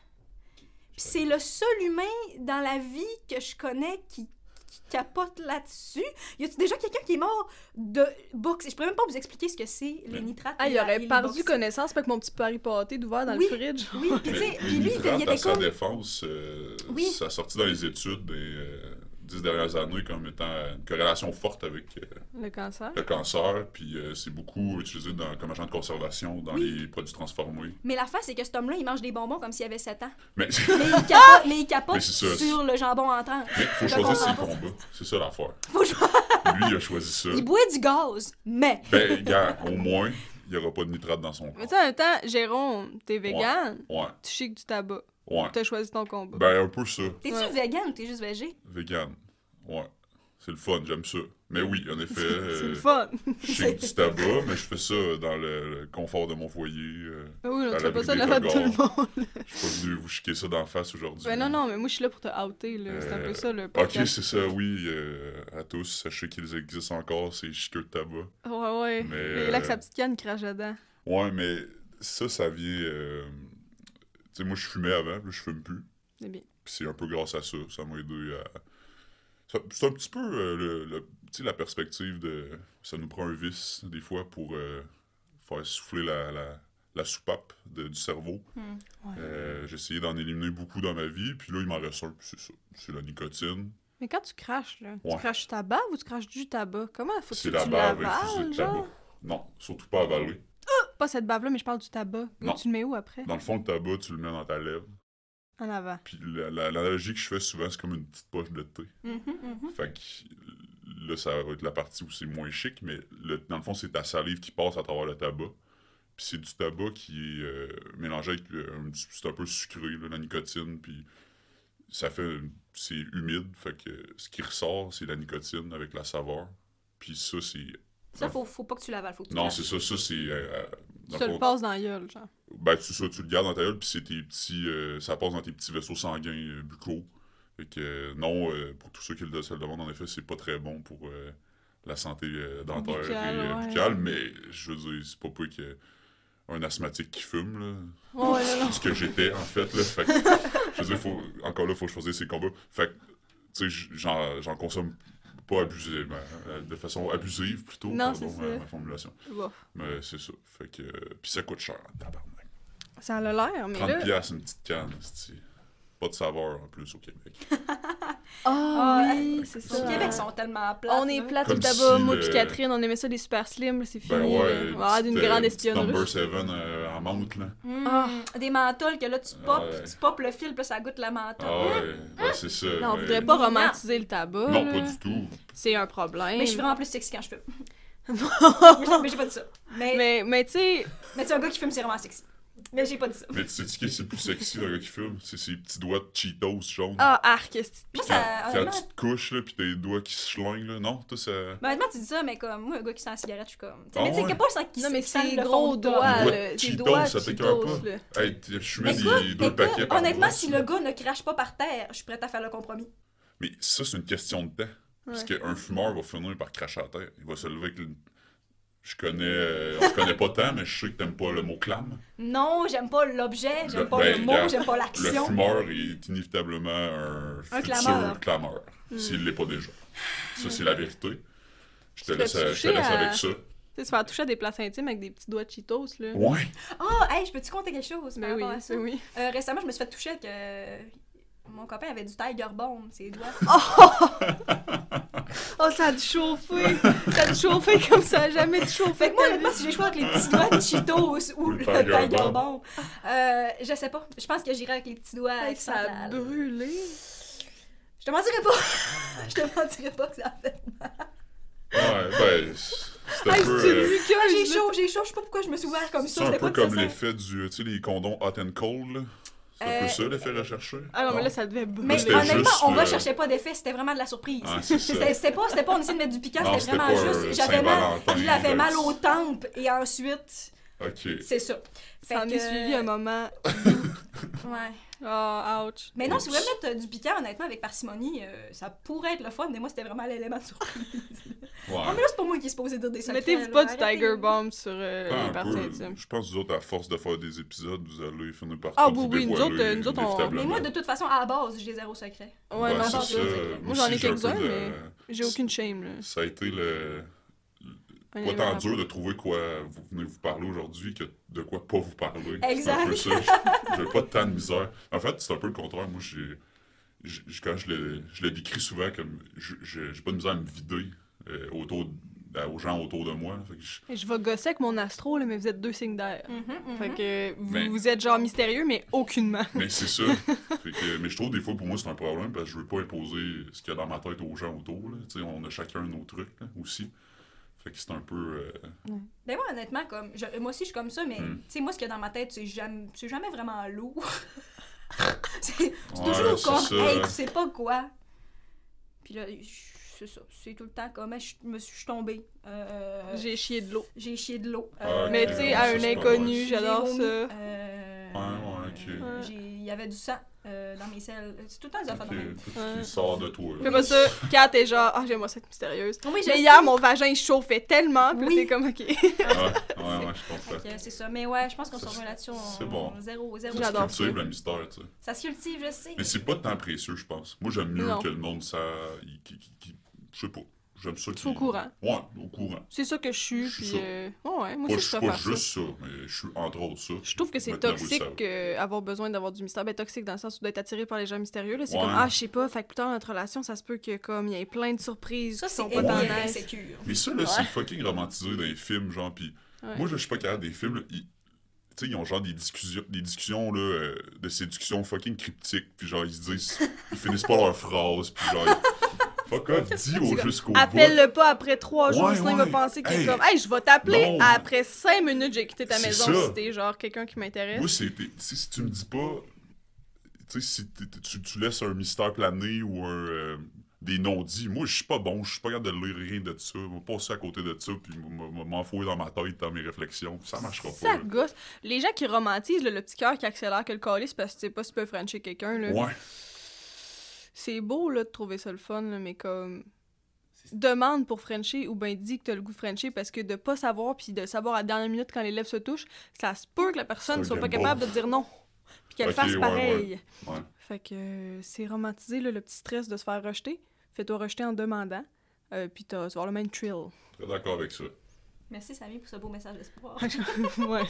A: Puis c'est le seul humain dans la vie que je connais qui, qui capote là-dessus? Y a-tu déjà quelqu'un qui est mort de bauxite? Je pourrais même pas vous expliquer ce que c'est, les
C: Mais-
A: nitrates.
B: Ah,
A: et
B: il
A: et
B: aurait perdu connaissance avec mon petit pari pâté d'ouvert dans
A: Oui.
B: le fridge.
A: Oui, puis tu sais, puis lui, il était,
C: à
A: était
C: sa
A: comme...
C: défense, euh,
A: Oui.
C: ça a sorti dans les études des euh, dix dernières années comme étant une corrélation forte avec euh,
B: Le cancer.
C: le cancer, puis euh, c'est beaucoup utilisé dans, comme agent de conservation dans
A: Oui.
C: les produits transformés.
A: Mais la face, c'est que cet homme-là, il mange des bonbons comme s'il avait 7 ans.
C: Mais
A: Mais il [laughs] capote, mais il capote
C: Mais
A: sur le jambon entrant.
C: il faut
A: Je
C: choisir ses combats. C'est ça l'affaire.
A: Faut
C: Lui, il a choisi ça.
A: Il boit du gaz, mais...
C: Ben, gars, au moins, il n'y aura pas de nitrate dans son
B: Mais
C: corps.
B: tu sais, en même temps, Jérôme, t'es vegan,
C: Ouais,
B: tu chiques du tabac.
C: Ouais.
B: T'as choisi ton combat.
C: Ben, un peu ça.
A: T'es-tu
B: Ouais.
A: vegan ou t'es juste végé?
C: Vegan. Ouais. C'est le fun, j'aime ça. Mais oui, en effet,
B: c'est
C: euh,
B: le fun.
C: je du tabac, mais je fais ça dans le, le confort de mon foyer. euh.
B: Ah oui, tu fais pas ça devant tout le monde.
C: Je suis pas venu vous chiquer ça d'en face aujourd'hui.
B: Ben non, non, mais moi, je suis là pour te outer, là. C'est un peu
C: Euh,
B: ça, le
C: Ok,
B: podcast.
C: c'est ça, oui. euh, à tous, sachez qu'ils existent encore, ces chiqueux de tabac.
B: Ouais, ouais.
C: Mais,
B: Mais là,
C: euh,
B: sa petite canne, crache dedans.
C: Ouais, mais ça, ça vient. Tu sais, moi, je fumais avant, là, je fume plus.
B: C'est bien.
C: Puis c'est un peu grâce à ça. Ça m'a aidé à. C'est un petit peu euh, le, le- la perspective de. Ça nous prend un vice, des fois, pour euh, faire souffler la, la, la soupape de- du cerveau.
A: Hmm.
B: Ouais.
C: Euh, J'ai essayé d'en éliminer beaucoup dans ma vie, puis là, il m'en reste un, puis c'est ça. C'est la nicotine.
B: Mais quand tu craches, là,
C: Ouais.
B: tu craches du tabac ou tu craches du tabac? Comment faut que
C: C'est
B: tu
C: la bave de
B: genre?
C: tabac. Non, surtout pas avaler.
B: Pas cette bave-là, mais je parle du tabac.
C: Non.
B: Tu le mets où après?
C: Dans le fond, le tabac, tu le mets dans ta lèvre.
B: En avant.
C: Puis la- la- l'analogie que je fais souvent, c'est comme une petite poche de thé.
A: Mhm, mhm.
C: Fait que là, ça va être la partie où c'est moins chic, mais le- dans le fond, c'est ta salive qui passe à travers le tabac. Puis c'est du tabac qui est euh, mélangé avec petit- c'est un peu sucré, là, la nicotine, puis ça fait c'est humide, fait que ce qui ressort, c'est la nicotine avec la saveur. Puis ça, c'est
A: Ça, faut, faut pas que tu l'avales, faut que tu
C: non, c'est ça, ça c'est euh, euh,
B: Tu te
C: le
B: passes dans la gueule, genre.
C: ben, c'est ça, tu le gardes dans ta gueule, puis c'est tes petits. euh, ça passe dans tes petits vaisseaux sanguins euh, buccaux. Fait que, euh, non, euh, pour tous ceux qui le, se le demandent, en effet, c'est pas très bon pour euh, la santé euh, dentaire et euh,
B: ouais.
C: buccale, mais je veux dire, c'est pas peu que un asthmatique qui fume, là.
B: Ouais, non.
C: Ce que j'étais, en fait, là. Fait que, je veux dire, faut, encore là, faut choisir ses combats. Fait que, tu sais, j'en j'en consomme pas abusément, euh, de façon abusive, plutôt,
B: Non,
C: pardon,
B: c'est ça.
C: ma formulation. Mais c'est ça. Fait que, euh, puis ça coûte cher, tabarnak.
B: Ça a l'air, mais
C: 30
B: là...
C: piastres une petite canne, Pas de saveur en plus au Québec. [laughs]
B: Ah
A: Ah,
B: oui, c'est
A: Au
B: ça.
A: Québec, ils sont tellement plates.
B: On est
A: là.
B: plate
C: Comme
B: au tabac,
C: si
B: moi puis Catherine, on aimait ça des super slim, c'est fini.
C: Ben ouais,
B: on va avoir d'une grande
C: euh, petite
B: espionne
C: Number
B: russe.
C: 7 euh, en menthe, là.
A: Mm.
B: Ah.
A: Des menthols que là, tu pop,
C: Ouais.
A: tu pop le fil, puis ça goûte la menthol.
C: Ah ouais, ouais c'est ça.
B: Non, on
C: mais-
B: voudrait pas
A: Non.
B: romantiser le tabac,
C: Non,
B: là.
C: pas du tout.
B: C'est un problème.
A: Mais je suis vraiment plus sexy quand je fume. [laughs] mais j'ai pas dit ça. Mais, mais...
B: mais, mais tu sais,
A: tu sais, un gars qui fume, c'est vraiment sexy. Mais j'ai pas dit ça.
C: Mais tu sais ce qui est le plus sexy d'un gars qui fume? C'est ses petits doigts de Cheetos jaunes.
B: ah, arc,
C: Puis
A: ça.
C: quand tu te couches, là, pis tes doigts qui se schlinguent, là, non? Toi, ça...
A: ben, honnêtement, tu dis ça, mais comme moi, un gars qui sent la cigarette, je suis comme.
C: Ah
A: mais tu sais, pas sans qu'il
B: Non, mais
A: sent
B: c'est
A: le
B: gros doigts, là.
C: Cheetos,
B: doigts
C: ça
B: Cheetos,
C: pas?
B: là.
C: Hey, je mets des, deux paquets
A: honnêtement, si
C: ça.
A: le gars ne crache pas par terre, je suis prête à faire le compromis.
C: Mais ça, c'est une question de temps. Parce qu'un fumeur va finir par cracher à terre. Il va se lever avec une... Je connais... euh, on se connaît pas tant, mais je sais que t'aimes pas le mot clam.
A: Non, j'aime pas l'objet, j'aime
C: Le-
A: pas
C: ben,
A: le mot,
C: regarde,
A: j'aime pas
C: Le
A: l'action.
C: fumeur est inévitablement un,
A: Un clameur.
C: clameur, s'il l'est pas déjà. Ça, c'est la vérité. Je te laisse,
B: fais-tu
C: je te
B: toucher
C: laisse
B: à-
C: avec ça.
B: Tu sais, se faire toucher à des places intimes avec des petits doigts de Cheetos, là.
C: Ouais.
A: Oh, hey, je peux-tu compter quelque chose par
B: Ben oui,
A: rapport à ça?
B: ben oui.
A: Euh, récemment, je me suis fait toucher avec. euh, Mon copain avait du Tiger Bomb, ses doigts. [laughs]
B: Oh, [laughs] ça a dû chauffer! ça a dû chauffer comme ça a jamais dû chauffer.
A: Fait que moi, honnêtement, si j'ai choisi avec les petits doigts de Cheetos ou le
C: le
A: Tiger,
C: Bomb.
A: Euh, je sais pas. Je pense que j'irai avec les petits doigts.
B: Hey,
A: qui
B: ça a
A: la-
B: brûlé.
A: Je te mentirais pas. [laughs] je te mentirais pas que ça a fait.
C: Ouais, ben, c'est un
B: Hey,
C: peu...
B: c'est
C: euh,
A: Ah, j'ai chaud, j'ai chaud. Je sais pas pourquoi je me suis ouvert comme
C: C'est
A: ça.
C: un
A: C'était
C: peu comme l'effet du... Tu sais, les condoms hot and cold, là. C'est un peu
A: Euh,
C: ça, l'effet recherché.
B: Ah non, mais là, ça devait.
A: Mais honnêtement,
C: juste
A: on
C: le-
A: recherchait pas d'effet, c'était vraiment de la surprise.
C: Ah.
A: C'était pas, c'était pas on essayait de mettre du piquant, c'était vraiment
C: pas un
A: juste. J'avais mal, j'avais mal aux tempes et ensuite,
C: OK.
A: c'est ça.
B: Ça en est suivi un moment. [laughs]
A: Ouais.
B: Oh, ouch.
A: Mais non, si vous voulez mettre euh, du piquant, honnêtement, avec parcimonie, euh, ça pourrait être le fun, mais moi, c'était vraiment l'élément de surprise. [laughs] Oh, mais
C: Ouais.
A: là, c'est pas moi qui est supposé dire des secrets.
B: Mettez-vous
A: là,
B: pas du
A: arrêtez.
B: Tiger Bomb sur euh,
C: Ah,
B: les parties intimes.
C: Je pense que vous autres, à force de faire des épisodes, vous allez finir par
B: Ah, oui, oui, nous autres, euh, nous autres, on-.
A: Mais moi, de toute façon, à la base, j'ai zéro secret.
B: Ouais,
C: Ouais,
B: non,
C: c'est
A: non,
C: ça.
A: c'est-
C: Moi
B: j'en ai quelques-uns, mais j'ai aucune shame, là.
C: Ça a été le...
B: Un
C: Pas tant dur de trouver quoi vous venez vous parler aujourd'hui que de quoi pas vous parler.
A: Exact.
C: C'est un peu ça. [laughs] J'ai pas de tant de misère. En fait, c'est un peu le contraire. Moi, j'ai... j'ai- Quand je le, je le décris souvent comme... je- je- J'ai pas de misère à me vider euh, autour, de- aux gens autour de moi. Fait que je-
B: Et je vais gosser avec mon astro, là, mais vous êtes deux signes d'air.
A: Mhm, mhm.
B: Fait que vous,
C: Ben-
B: vous êtes genre mystérieux, mais aucunement.
C: Mais c'est ça. [laughs] Fait que- mais je trouve des fois pour moi c'est un problème parce que je veux pas imposer ce qu'il y a dans ma tête aux gens autour. Là. Tu sais, On a chacun nos trucs là, aussi. Fait que c'est un peu. euh,
A: Ben moi, honnêtement, comme, je- moi aussi, je suis comme ça, mais
C: Hmm.
A: tu sais, moi, ce qu'il y a dans ma tête, c'est jamais, c'est jamais vraiment lourd. [laughs] c'est
C: Ouais,
A: toujours
C: c'est
A: comme,
C: ça.
A: hey, tu sais pas quoi. Puis là, c'est ça. C'est tout le temps comme, je me suis je suis tombée. Euh,
B: J'ai chié de l'eau.
A: j'ai chié de l'eau.
C: Ah,
B: Mais tu sais,
C: ouais,
B: à un inconnu, j'adore ça.
A: Euh,
C: Ouais, ouais, ok.
A: Il y avait du sang. Euh, dans mes selles. C'est tout le temps des affaires de
C: Ok,
A: même.
C: tout ce
B: Ouais.
C: qui sort de toi.
B: Fais
C: là.
B: pas ça. Kat est genre, ah, j'aimerais ça être mystérieuse.
A: Oui, je
B: Mais
A: sais.
B: hier, mon vagin, il chauffait tellement. Puis là,
A: Oui.
B: t'es comme, ok.
C: Ouais, [laughs] ouais, ouais, je comprends.
A: Que c'est ça. Mais ouais, je pense qu'on se rejoint là-dessus. on-
C: c'est bon.
A: Zéro, zéro.
C: Ça se
B: J'adore
C: cultive,
B: ça.
C: le mystère, tu sais.
A: Ça se cultive, je sais.
C: Mais c'est pas tant précieux, je pense. Moi, j'aime mieux
B: Non.
C: que le monde, ça. il- Je sais pas. J'aime ça.
B: Sois au
C: qu'il-
B: courant.
C: Ouais, au courant.
B: C'est ça que je suis.
C: Je suis
B: Puis,
C: ça.
B: euh, ouais, ouais, moi
C: Pas,
B: aussi,
C: je suis pas juste ça, mais je suis entre autres ça.
B: Je trouve que c'est toxique euh, avoir besoin d'avoir du mystère. Ben, toxique dans le sens où d'être attiré par les gens mystérieux. C'est
C: Ouais.
B: comme, ah, je sais pas, fait que plus tard dans notre relation, ça se peut que comme il y ait plein de surprises
A: Ça,
B: qui
A: c'est
B: sont pas
A: insécure.
C: Mais ça, là,
B: Ouais.
C: c'est fucking romantisé dans les films, genre, pis
B: Ouais.
C: moi, je suis pas capable des films, là, ils... Tu sais, ils ont genre des discussions, des discussions là, euh, de séduction fucking cryptiques, puis genre, ils se disent, ils finissent pas leur phrase, puis genre, fuck off, dis au jusqu'au bout.
B: Appelle-le pas après trois jours, sinon il va penser qu'il est comme Hey, je vais t'appeler après cinq minutes, j'ai quitté ta
C: C'est
B: maison si t'es genre quelqu'un qui m'intéresse.
C: Moi, c'est. Si, si tu me dis pas. Tu sais, si tu, laisses un mystère planer ou un. euh, des non-dits, moi, je suis pas bon, je suis pas capable de lire rien de ça. Je vais passer à côté de ça, puis m'enfouir dans ma tête, dans mes réflexions. Ça marchera pas.
B: Ça gosse. Les gens qui romantisent là, le petit cœur qui accélère que le calice parce que tu sais pas si tu peux frencher quelqu'un. là.
C: Ouais.
B: C'est beau là, de trouver ça le fun, là, mais comme. Demande pour Frencher ou ben dis que t'as le goût de Frencher parce que de pas savoir puis de savoir à la dernière minute quand les lèvres se touchent, ça se peut que la personne soit pas capable de dire non. Puis qu'elle fasse
C: ouais,
B: pareil.
C: Ouais.
B: Fait que euh, c'est romantisé là, le petit stress de se faire rejeter. Fais-toi rejeter en demandant. Euh, puis t'as- tu vas avoir le même thrill.
C: Très d'accord avec ça.
A: Merci, Samy, pour ce beau message d'espoir. [laughs]
B: ouais. [laughs]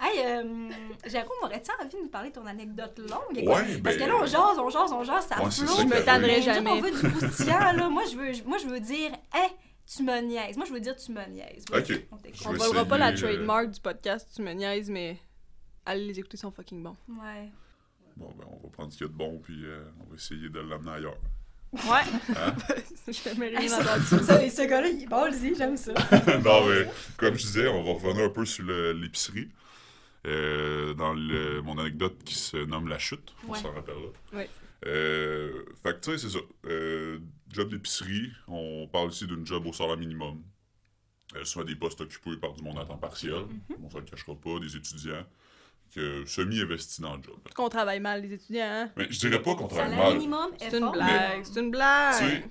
A: hey, euh, Jérôme, aurais-tu envie de nous parler de ton anecdote longue? Écoute,
C: Ouais,
A: Parce
C: ben-
A: que là, on jase, on jase, on jase, ça
C: Ouais,
A: flotte.
B: Je me tannerai jamais.
A: on veut du croustillant, là. Moi, je veux, moi, je veux dire, hey, tu me niaises. Moi, je veux dire, tu me niaises.
C: Ok.
A: on
C: vais
B: volera pas la
C: euh,
B: trademark du podcast, tu me niaises, mais allez les écouter, ils sont fucking bons.
A: Ouais.
C: Bon, ben, on va prendre ce qu'il y a de bon, puis euh, on va essayer de l'amener ailleurs.
B: Ouais.
C: Hein?
B: Je n'ai
A: Hey,
B: rien
A: ça-
B: entendu.
A: ça, ce gars-là, il est ballsy, j'aime ça. [laughs]
C: non, mais comme je disais, on va revenir un peu sur l'épicerie. Euh, dans le- mon anecdote qui se nomme La Chute, on
A: Ouais.
C: s'en rappellera.
B: Ouais.
C: Euh, fait que tu sais, c'est ça. Euh, job d'épicerie, on parle ici d'une job au salaire minimum. Euh, souvent des postes occupés par du monde à temps partiel,
A: Mm-hmm.
C: on ne se le cachera pas, des étudiants, que semi-investis dans le job.
B: Qu'on travaille mal, les étudiants. hein?
C: Mais je dirais pas qu'on travaille mal.
A: minimum,
B: C'est une blague, c'est une blague.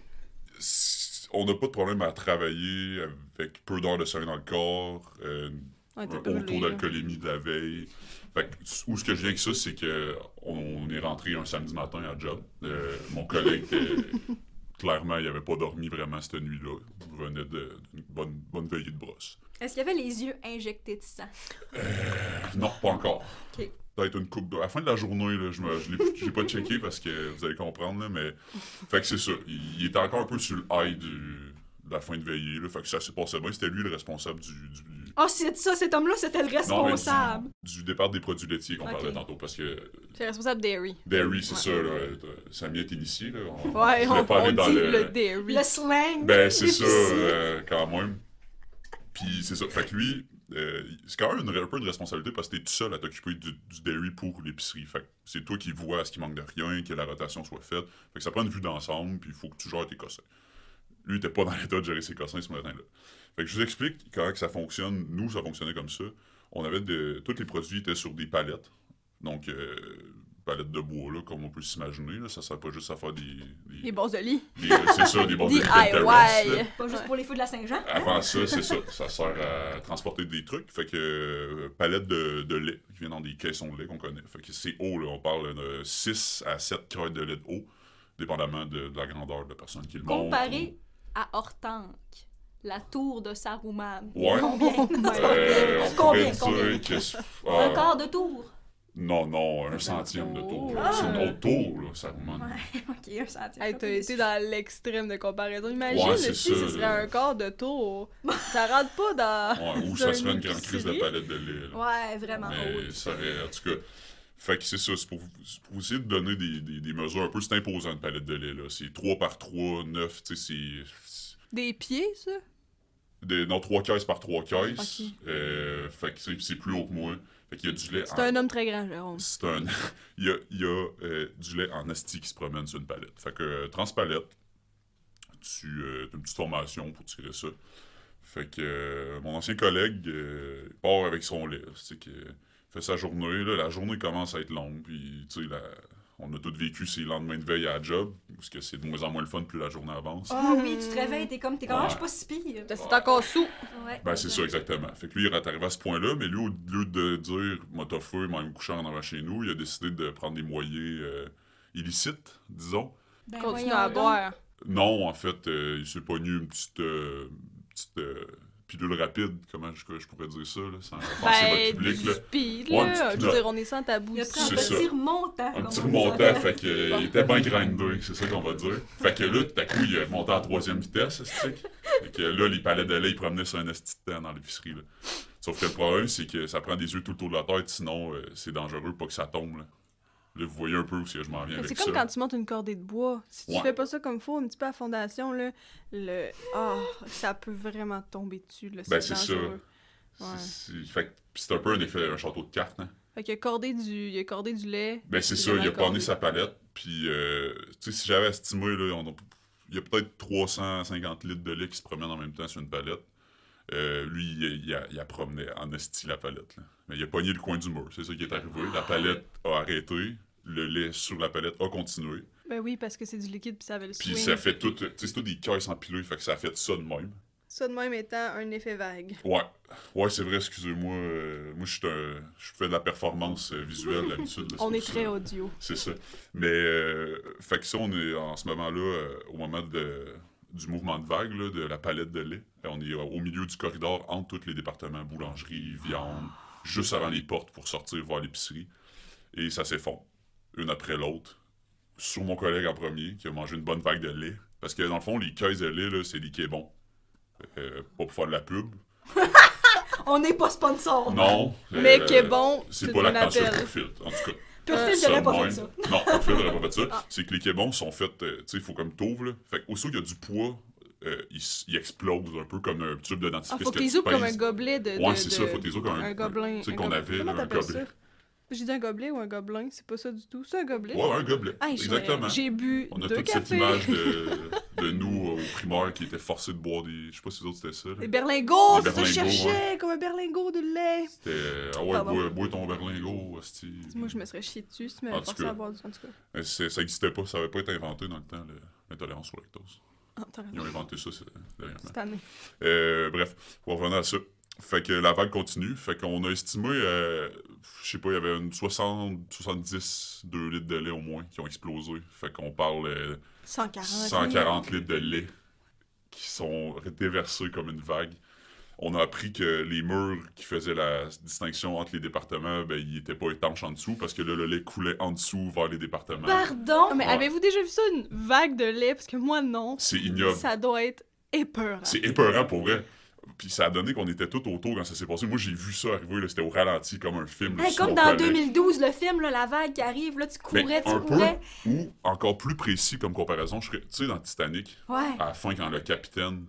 C: on n'a pas de problème à travailler avec peu d'heures de sommeil dans le corps, euh, un haut taux d'alcoolémie de la veille. Fait que, où ce que je viens avec ça, c'est que on est rentré un samedi matin à job. Euh, mon collègue était [laughs] clairement, il avait pas dormi vraiment cette nuit-là. Il venait de- d'une bonne, bonne veillée de brosse.
A: Est-ce qu'il avait les yeux injectés de sang?
C: Non, pas encore.
A: Ok.
C: Peut-être une coupe de... À la fin de la journée, là, je ne l'ai pas checké parce que vous allez comprendre, là, mais... Fait que c'est ça. Il, il était encore un peu sur le high du- de la fin de veillée, là. Fait que ça s'est passé bien. C'était lui le responsable du... du-
A: Oh, c'est ça, cet homme-là, c'était le
C: non,
A: responsable.
C: du, du départ des produits laitiers qu'on parlait tantôt, parce que
B: C'est responsable Dairy.
C: Dairy, c'est
B: Ouais.
C: ça, là. Samy est initié, là. On,
B: Ouais, on,
C: dans
B: dit
C: le...
B: le Dairy.
A: Le slang.
C: Ben, c'est ça, euh, quand même. Puis c'est ça. Fait que lui, euh, c'est quand même une, un peu une responsabilité parce que t'es tout seul à t'occuper du, du dairy pour l'épicerie. Fait que c'est toi qui vois à ce qui manque de rien, que la rotation soit faite. Fait que ça prend une vue d'ensemble, puis il faut que tu gères tes cossins. Lui, il était pas dans l'état de gérer ses cossins ce matin-là. Fait que je vous explique comment que ça fonctionne. Nous, ça fonctionnait comme ça. On avait de... Tous les produits étaient sur des palettes. Donc, euh, palettes de bois, là, comme on peut s'imaginer. Là. Ça sert pas juste à faire des... des-
B: Les bases de lit.
C: des- c'est ça, des bords de. [laughs]
B: DIY.
A: Pas juste pour les feux de la Saint-Jean.
C: Avant [laughs] ça, c'est ça. Ça sert à transporter des trucs. Fait que euh, palette de, de lait qui vient dans des caissons de lait qu'on connaît. Fait que c'est haut, là. On parle de 6 à 7 cuillères de lait de haut, dépendamment de, de la grandeur de la personne qui le monte.
A: Comparé à Hortank, la tour de Saruman.
C: Ouais.
A: Combien? [laughs]
C: Euh, on
A: Combien? Combien?
C: dire que c'est-
A: Un quart de tour.
C: Non, non, un centième de tour.
A: Ah.
C: C'est une autre tour, là, ça remonte.
A: Ouais, [laughs] ok, un centime.
B: Hey, t'as été dans l'extrême de comparaison. Imagine
C: Ouais,
B: si ce serait un quart de tour. ça rentre pas dans.
C: Ouais, ou ça serait une grande crise de palette de lait. là.
A: Ouais, vraiment.
C: Mais ça aurait, en tout cas, fait que c'est ça, c'est pour, pour essayer de donner des, des, des mesures un peu, c'est imposant une palette de lait, là. C'est 3 par 3, 9, tu sais, c'est...
B: Des pieds, ça?
C: Des- non, 3 caisses par 3 caisses. Euh, fait que c'est, plus haut que moi. Fait qu'il y a du lait
B: C'est
C: en-
B: un homme très grand, Jérôme.
C: C'est un... [laughs] il y a, il y a euh, du lait en asti qui se promène sur une palette. Fait que euh, transpalette, tu as une petite formation pour tirer ça. Fait que euh, mon ancien collègue part avec son lait. C'est que... fait sa journée. Là, la journée commence à être longue. Puis, tu sais, la- on a tous vécu ces lendemains de veille à la job, parce que c'est de moins en moins le fun plus la journée avance.
A: Ah oui, tu te réveilles, t'es comme, t'es comme, ah, je suis pas si pire.
B: C'est encore sous.
A: Ouais.
C: Ben, c'est ça, exactement. Fait que lui, il est arrivé à ce point-là, mais lui, au lieu de dire, m'a feu, m'a me coucher en avant chez nous, il a décidé de prendre des moyens euh, illicites, disons.
A: Ben,
B: Continue à boire.
C: Non, en fait, euh, il s'est pogné une petite, euh, petite euh, pilule rapide, comment je, je pourrais dire ça, là, sans
B: Ben,
C: votre public,
B: du
C: là.
B: speed,
C: Ouais,
B: là. Je veux dire, on est sans tabou
A: Il a
B: ici.
A: pris un petit remontant.
C: Un petit
A: on
C: remontant, fait que, euh, [laughs] il était bien grindé, c'est ça qu'on va dire. Fait que là, tout à coup, il est monté en troisième vitesse, ce stick. Fait que là, les palais de lait, il promenait sur un esti de temps dans l'épicerie, là. Sauf que le problème, c'est que ça prend des yeux tout le tour de la tête, sinon, euh, c'est dangereux pas que ça tombe, là. Là, vous voyez un peu où je m'en viens
B: C'est
C: ça.
B: comme quand tu montes une cordée de bois. Si tu
C: Ouais.
B: fais pas ça comme faut, un petit peu à fondation, là, le... Ah, ça peut vraiment tomber dessus, là.
C: Ben, c'est. C'est-
B: Ouais.
C: c'est- Fait que c'est un peu un effet, un château de cartes, hein.
B: Fait qu'il a cordé du... il a cordé du lait.
C: Ben, c'est
B: Il
C: ça, il a
B: cordé.
C: sa palette, puis, euh, tu sais, si j'avais estimé, là, on a- il y a peut-être 350 litres de lait qui se promènent en même temps sur une palette. Euh, lui, il, il a, il a promené en esti la palette, là. Mais il a pogné le coin du mur, c'est ça qui est arrivé. La palette a arrêté, le lait sur la palette a continué,
B: Ben oui, parce que c'est du liquide puis ça avait le
C: puis ça fait tout, tu sais, c'est tout des caisses empilées, fait que ça a fait ça de même.
B: Ça de même étant un effet vague.
C: Ouais, ouais, c'est vrai, excusez-moi. euh, moi, je suis un- je fais de la performance euh, visuelle d'habitude. [laughs]
B: On est très
C: ça.
B: audio.
C: C'est ça. Mais, euh, fait que ça, on est en ce moment-là, euh, au moment de, du mouvement de vague, là, de la palette de lait. Et on est au milieu du corridor entre tous les départements, boulangerie, viande, juste avant les portes pour sortir voir l'épicerie. Et ça s'effondre, une après l'autre, sur mon collègue en premier, qui a mangé une bonne vague de lait. Parce que dans le fond, les caisses de lait, là, c'est des quais bons. Euh, pas pour faire de la pub. [laughs]
A: On n'est pas sponsor.
C: Non.
B: Mais
C: euh,
B: qui est bon,
C: C'est
B: c'est
C: pas
B: un
C: la cancer en tout cas.
A: Purefil,
C: Ça
A: j'aurais pas fait ça.
C: Non, Purefil n'aurait pas fait ça.
B: Ah.
C: C'est que les québons sont faits, euh, tu sais, il faut comme t'ouvres, là. Fait que, aussitôt qu'il y a du poids, euh, il, il explose un peu comme un tube de
B: Ah,
C: dentifrice.
B: faut
C: que
B: qu'ils
C: tu
B: comme un gobelet de.
C: Ouais, c'est ça, faut qu'ils ouvrent comme un-
B: un gobelin.
C: tu sais qu'on avait, là, un gobelet.
B: J'ai dit un gobelet ou un gobelin, c'est pas ça du tout. C'est un gobelet.
C: Ouais, un gobelet.
B: J'ai-
C: Exactement.
B: J'ai bu
C: On a
B: deux
C: toute cette image de, [laughs] de nous euh, au primaire qui étaient forcés de boire des. Je sais pas si les autres c'était ça. là.
B: Des berlingots, c'est ça que je comme un berlingot de lait.
C: C'était. Ah ouais, bois, bois ton berlingot, hostie.
B: Moi, je me serais chié dessus si tu
C: En
B: forcé à boire du en tout cas.
C: C'est- Ça existait pas, ça avait pas été inventé dans le temps, l'intolérance au lactose.
B: Ah,
C: Ils ont inventé ça dernièrement.
B: Cette année.
C: Euh, bref, on va revenir à ça. Fait que la vague continue. Fait qu'on a estimé, euh, je sais pas, il y avait une 60, 70, 2 litres de lait au moins qui ont explosé. Fait qu'on parle euh,
B: 140.
C: 140 litres de lait qui sont déversés comme une vague. On a appris que les murs qui faisaient la distinction entre les départements, ben, ils étaient pas étanches en dessous parce que là, le lait coulait en dessous vers les départements.
A: Pardon?
B: Mais
C: Ouais.
B: avez-vous déjà vu ça, une vague de lait? Parce que moi, non.
C: C'est ignoble.
B: Ça doit être épeurant.
C: C'est épeurant pour vrai. Puis ça a donné qu'on était tout autour quand ça s'est passé. Moi, j'ai vu ça arriver, là, c'était au ralenti comme un film.
A: Hey, comme dans
C: collègue.
A: 2012, le film, là, la vague qui arrive, là, tu
C: Mais
A: courais, tu courais.
C: ou encore plus précis comme comparaison, je serais- tu sais, dans Titanic,
A: Ouais.
C: à la fin, quand le capitaine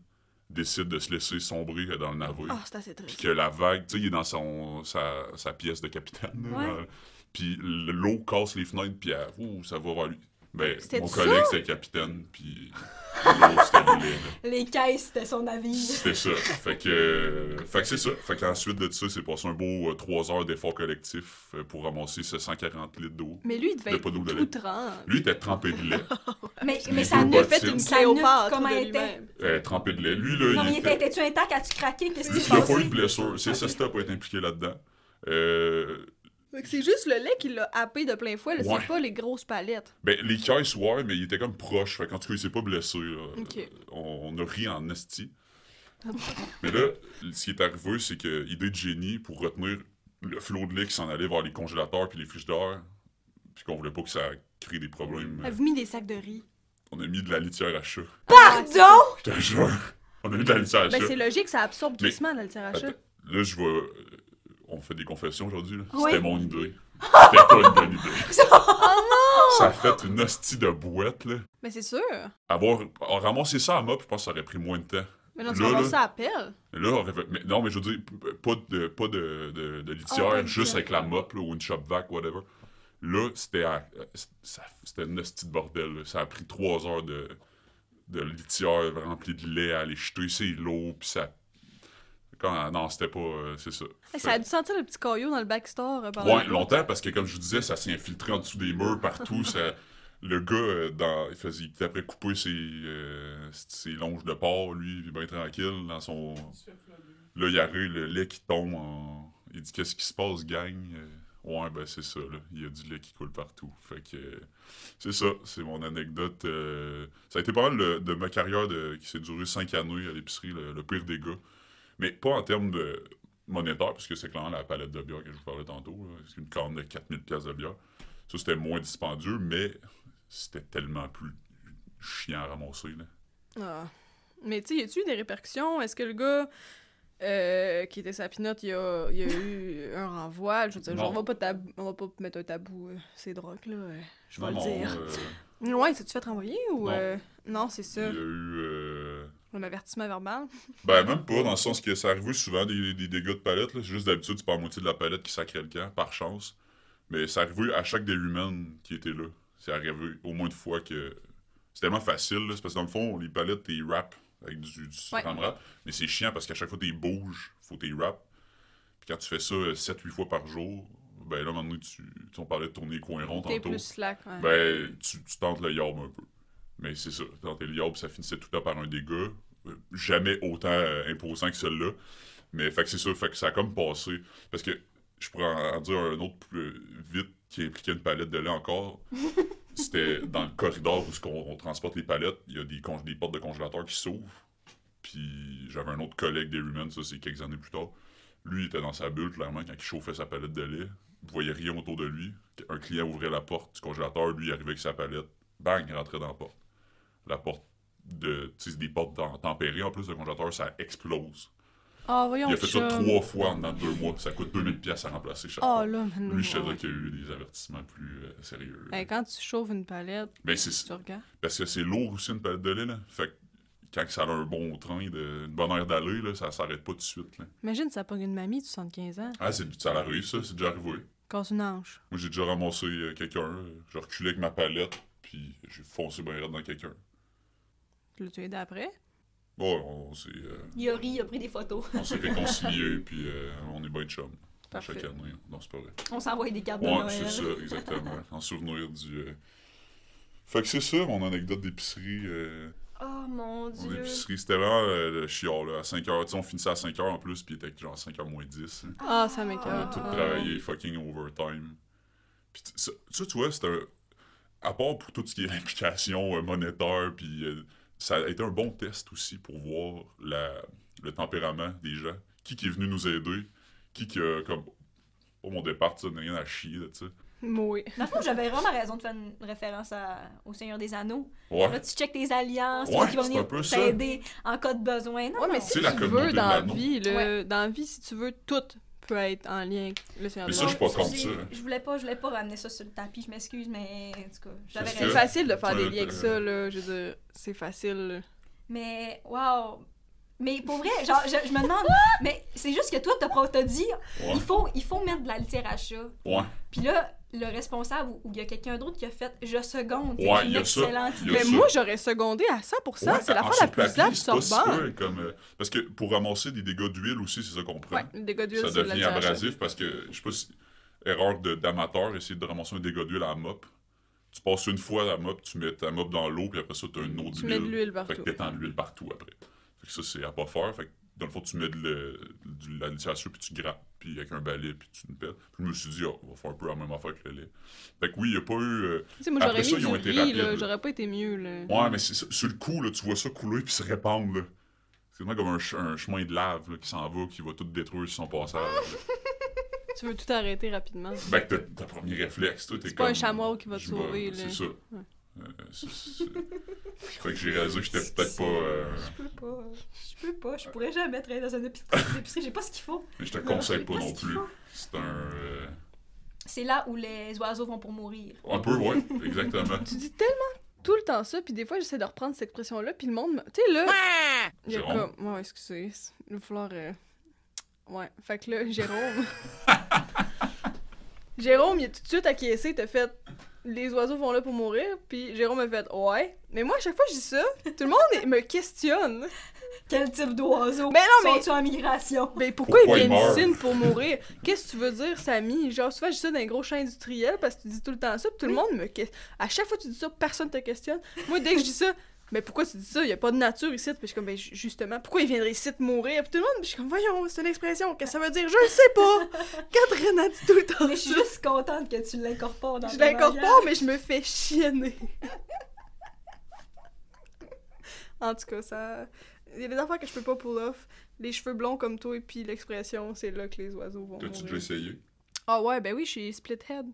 C: décide de se laisser sombrer dans le navire,
B: Ah, c'est assez
C: puis que la vague, tu sais, il est dans son, sa, sa pièce de capitaine,
A: Ouais.
C: puis l'eau casse les fenêtres, puis elle- ouh, ça va vers lui. Ben, mon collègue, c'était le capitaine, puis l'eau, c'était le lait, là. [laughs]
A: Les caisses, c'était son avis.
C: C'était ça. Fait que, euh, fait que c'est ça. Fait qu'ensuite de ça, c'est passé un beau 3 heures d'effort collectif euh, pour ramasser ce 140 litres d'eau.
B: Mais lui, il devait
C: de
B: être
C: lait.
B: tout trempe.
C: Lui était trempé de lait. [laughs]
A: Mais,
C: Les
A: mais ça
C: bottes
A: fait une
B: Cléopâtre
A: comment
B: de
A: elle était?
C: Euh, trempé de lait. Lui, là,
A: Non, mais
C: il
A: il
C: était...
A: était, étais-tu intact? As-tu craqué? Qu'est-ce qui
C: Il
A: s'est
C: n'a pas eu
A: passé?
C: de blessure. C'est ça, c'était pas être impliqué là-dedans. Euh,
B: C'est juste le lait qui l'a happé de plein fouet, là,
C: Ouais.
B: c'est pas les grosses palettes.
C: ben, les caisses, ouais, mais il était comme proche. Fait qu'en tout cas, il s'est pas blessé. là. Euh, On, on a ri en esti. [laughs] mais là, ce qui est arrivé, c'est que idée de génie pour retenir le flot de lait qui s'en allait vers les congélateurs puis les frigidaires, puis qu'on voulait pas que ça crée des problèmes.
B: Avez-vous mis des sacs de riz?
C: On a mis de la litière à chat.
A: Pardon?
C: Je te jure. On a mis de la litière à
B: Ben
C: chat.
B: c'est logique, ça absorbe doucement dans le tirage.
C: Attends, là, je vais. On fait des confessions aujourd'hui.
A: Oui.
C: C'était mon idée. C'était pas une bonne idée. [laughs] Ça a fait une hostie de boîte, là.
B: Mais c'est sûr.
C: Avoir ramassé ça à mop, je pense que ça aurait pris moins de temps.
B: Mais non, tu
C: Là,
B: ça à pelle.
C: Là, on aurait fait- mais non, mais je veux dire, pas de, pas de, de, de litière,
B: Ah, de
C: juste
B: litière.
C: avec la mop, là, ou une shop vac, whatever. Là, c'était c'était une hostie de bordel. là. Ça a pris trois heures de, de litière remplie de lait à aller jeter ses lots, puis ça. Quand, non, c'était pas. euh, c'est ça.
B: Hey, ça a dû sentir le petit caillou dans le backstore euh, pendant
C: Ouais, longtemps, parce que comme je vous disais, ça s'est infiltré en dessous des murs partout. [laughs] ça... Le gars, euh, dans... il faisait il après couper ses, euh, ses longes de porc, lui, il est bien tranquille dans son. Là, il y a le lait qui tombe en. Il dit Qu'est-ce qui se passe, gang? Euh, Ouais, ben c'est ça, là. Il y a du lait qui coule partout. Fait que. euh, c'est ça, c'est mon anecdote. euh, Ça a été pas mal de, de ma carrière de... qui s'est durée cinq années à l'épicerie, le, le pire des gars. Mais pas en termes de monétaire, parce que c'est clairement la palette de bière que je vous parlais tantôt. C'est une canne de 4000 pièces de bière. Ça, c'était moins dispendieux, mais c'était tellement plus chiant à ramasser. Là.
B: Ah. Mais tu sais, y a-tu eu des répercussions? Est-ce que le gars euh, qui était sa pinotte, il y a, il y a eu [laughs] un renvoi? Je veux dire, genre, on va pas, tab- on va pas mettre un tabou, euh, ces drogues, là. euh, je vais le dire.
C: euh,
B: Ouais, t'as-tu fait renvoyer ou.
C: Non.
B: euh, Non, c'est
C: il y
B: ça.
C: a eu. Euh,
B: Un avertissement verbal. [laughs]
C: Ben, même pas, dans le sens que ça arrive souvent des, des dégâts de palette. là. C'est juste d'habitude, c'est pas la moitié de la palette qui sacrait le camp, par chance. Mais ça arrivé à chaque des humains qui était là. C'est arrivé au moins une fois que. C'est tellement facile, là. Parce que dans le fond, les palettes, t'es rap avec du, du
B: Ouais.
C: Rap. Mais c'est chiant parce qu'à chaque fois, t'es bouges, faut t'es rap. Puis quand tu fais ça 7-8 fois par jour, ben là, à un moment donné, tu, tu on parlait de tourner coin rond
B: T'es
C: tantôt.
B: plus slack, ouais.
C: Ben, tu, tu tentes le yarb un peu. Mais c'est ça, tenter le yarb, ça finissait tout le temps par un dégât. Jamais autant euh, imposant que celui-là. Mais fait que c'est ça, fait que ça a comme passé. Parce que je pourrais en, en dire un autre plus vite qui impliquait une palette de lait encore. [laughs] C'était dans le corridor où on transporte les palettes, il y a des, portes de congélateur qui s'ouvrent. Puis j'avais un autre collègue des Rumens, ça c'est quelques années plus tard. Lui, il était dans sa bulle, clairement, quand il chauffait sa palette de lait. Il voyait rien autour de lui. Un client ouvrait la porte du congélateur, lui, il arrivait avec sa palette. Bang, il rentrait dans la porte. La porte de. Des portes tem- tempérées en plus, le congélateur, ça explose.
B: Ah, voyons,
C: Il a fait ça
B: chum.
C: trois fois en dedans de deux mois. Ça coûte 2000$ piastres à remplacer chaque
B: Ah,
C: fois.
B: là, maintenant.
C: Lui, je te dirais qu'il y a eu des avertissements plus euh, sérieux.
B: Hey, quand tu chauffes une palette,
C: c'est
B: tu regardes.
C: parce que c'est lourd aussi une palette de lait, là. Fait que quand ça a un bon train, de, une bonne heure d'aller, là, ça s'arrête pas tout de suite. Là.
B: Imagine, ça pogne une mamie de 75 ans.
C: Ah, c'est, ça arrive, ça, c'est déjà arrivé.
B: Casse une hanche.
C: Moi, j'ai déjà ramassé euh, quelqu'un, euh, j'ai reculé avec ma palette, puis j'ai foncé bien raide dans quelqu'un.
B: Tu l'as aidé après?
C: Bon, on s'est, euh,
A: Il a ri, il a pris des photos.
C: on s'est [laughs] réconciliés, puis euh, on est bien de chum.
B: Parfait.
C: Chaque année. Non, c'est pas vrai.
A: On s'envoie des cartes de
C: Ouais,
A: Noël.
C: c'est ça, exactement. [laughs] en souvenir du. euh, Fait que c'est ça, mon anecdote d'épicerie. euh,
A: Oh mon
C: mon
A: dieu.
C: épicerie, c'était vraiment euh, le chiard, là. À 5h, tu sais, on finissait à 5h en plus, puis il était genre 5h moins 10. hein.
B: Ah, ça
C: On a
B: m'écoeure.
C: tout
B: Ah.
C: travaillé, fucking overtime. Puis t- ça, ça, tu vois, c'est un. À part pour tout ce qui est [laughs] implication euh, monétaire, puis euh, ça a été un bon test aussi pour voir la, le tempérament des gens. Qui qui est venu nous aider, qui qui a, comme. Au mon départ, ça n'a rien à chier, là, tu sais.
B: Oui.
A: Dans le fond, j'avais vraiment raison de faire une référence à- au Seigneur des Anneaux.
C: Ouais.
A: Là, tu checkes tes alliances,
C: Ouais,
A: qui va
C: c'est
A: venir t'aider en cas de besoin. Non,
B: Ouais, mais
A: non.
B: si tu veux dans la vie,
A: Ouais.
B: dans la vie, si tu veux, tout peut être en lien avec le Seigneur
C: Mais ça, je suis pas contre ça.
A: Je voulais pas, je voulais pas ramener ça sur le tapis, je m'excuse, mais en tout cas, j'avais
B: C'est facile de faire des liens avec ça, là. Je veux dire, c'est facile.
A: Mais, wow! Mais pour vrai, genre, je, je me demande, [laughs] mais c'est juste que toi, t'as pas- t'as dit,
C: Ouais.
A: il faut, il faut mettre de la littérature à chat.
C: Ouais.
A: Puis là, le responsable, ou il y a quelqu'un d'autre qui a fait, je seconde, c'est
C: Ouais, il
A: une
C: y a ça.
A: excellente
C: Il y a
B: Mais
C: ça.
B: moi, j'aurais secondé à 100%.
C: Ouais,
B: c'est la fois la plus absorbante.
C: pire, comme, euh, parce que pour ramasser des dégâts d'huile aussi, c'est ça qu'on prend.
B: Ouais, le dégât d'huile,
C: ça devient abrasif parce que, je sais pas si. Erreur de- d'amateur, essayer de ramasser un dégât d'huile à la mop. Tu passes une fois la mop, tu mets ta mop dans l'eau, puis après ça, tu as une autre
B: Tu mets de l'huile
C: Fait
B: partout.
C: que t'étends de l'huile partout après. Fait que ça, c'est à pas faire. Fait que dans le fond, tu mets de, le- de la littérature, puis tu grappes, puis avec un balai, puis tu me pètes. Puis je me suis dit, oh, on va faire un peu la même affaire que le lait. Fait que oui, il n'y a pas eu. euh,
B: Tu sais, moi,
C: Après
B: j'aurais
C: ça, ils ont été rapides.
B: J'aurais pas été mieux, là.
C: Ouais, mais c'est ça- sur le coup, là, tu vois ça couler puis se répandre. là. C'est vraiment comme un, ch- un chemin de lave là, qui s'en va, qui va tout détruire sur son passage. [laughs]
B: Tu veux tout arrêter rapidement.
C: ben, t'as premier réflexe,
B: C'est
C: comme...
B: pas un chamois qui va te sauver, là.
C: Euh, c'est- c'est- fait que j'ai réalisé que j'étais peut-être pas... euh,
A: Je peux pas, je peux pas, je pourrais jamais travailler dans un [laughs] épicerie, j'ai pas ce qu'il faut.
C: Mais je te conseille pas
A: pas
C: non plus. C'est un... euh,
A: C'est là où les oiseaux vont pour mourir.
C: Un peu, ouais, exactement.
B: Tu dis tellement tout le temps ça, puis des fois, j'essaie de reprendre cette expression-là, puis le monde... me- Tu sais, là... Il y a
C: Jérôme?
B: comme... Ouais, excusez. Il va falloir... euh, Ouais, fait que là, Jérôme... [laughs] Jérôme, il a tout de suite acquiescé, t'as fait... Les oiseaux vont là pour mourir, puis Jérôme a fait « Ouais ». Mais moi, à chaque fois que je dis ça, tout le monde me questionne. [laughs]
A: Quel type d'oiseau?
B: Mais non, mais-
A: Sont-ils en migration?
B: Mais pourquoi,
C: Pourquoi
B: ils
C: il
B: viennent ici pour mourir? Qu'est-ce que tu veux dire, Samy? Genre, souvent, je dis ça dans les gros champs industriels parce que tu dis tout le temps ça, puis tout le monde me questionne. À chaque fois que tu dis ça, personne te questionne. Moi, dès que je dis ça, mais pourquoi tu dis ça? Il y a pas de nature ici. Puis je suis comme, ben, ju- justement, pourquoi ils viendraient ici te mourir? Puis tout le monde, puis je suis comme, voyons, c'est une expression. Qu'est-ce que ça veut dire? Je le sais pas! [laughs] Catherine a dit tout le temps.
A: Mais je suis juste contente que tu l'incorpores dans
B: Je l'incorpore, mais je me fais chienner. en tout cas, ça. Il y a des affaires que je peux pas pull off. Les cheveux blonds comme toi et puis l'expression, c'est là que les oiseaux vont.
C: T'as-tu déjà essayé?
B: Ah ouais, ben oui, je suis split head.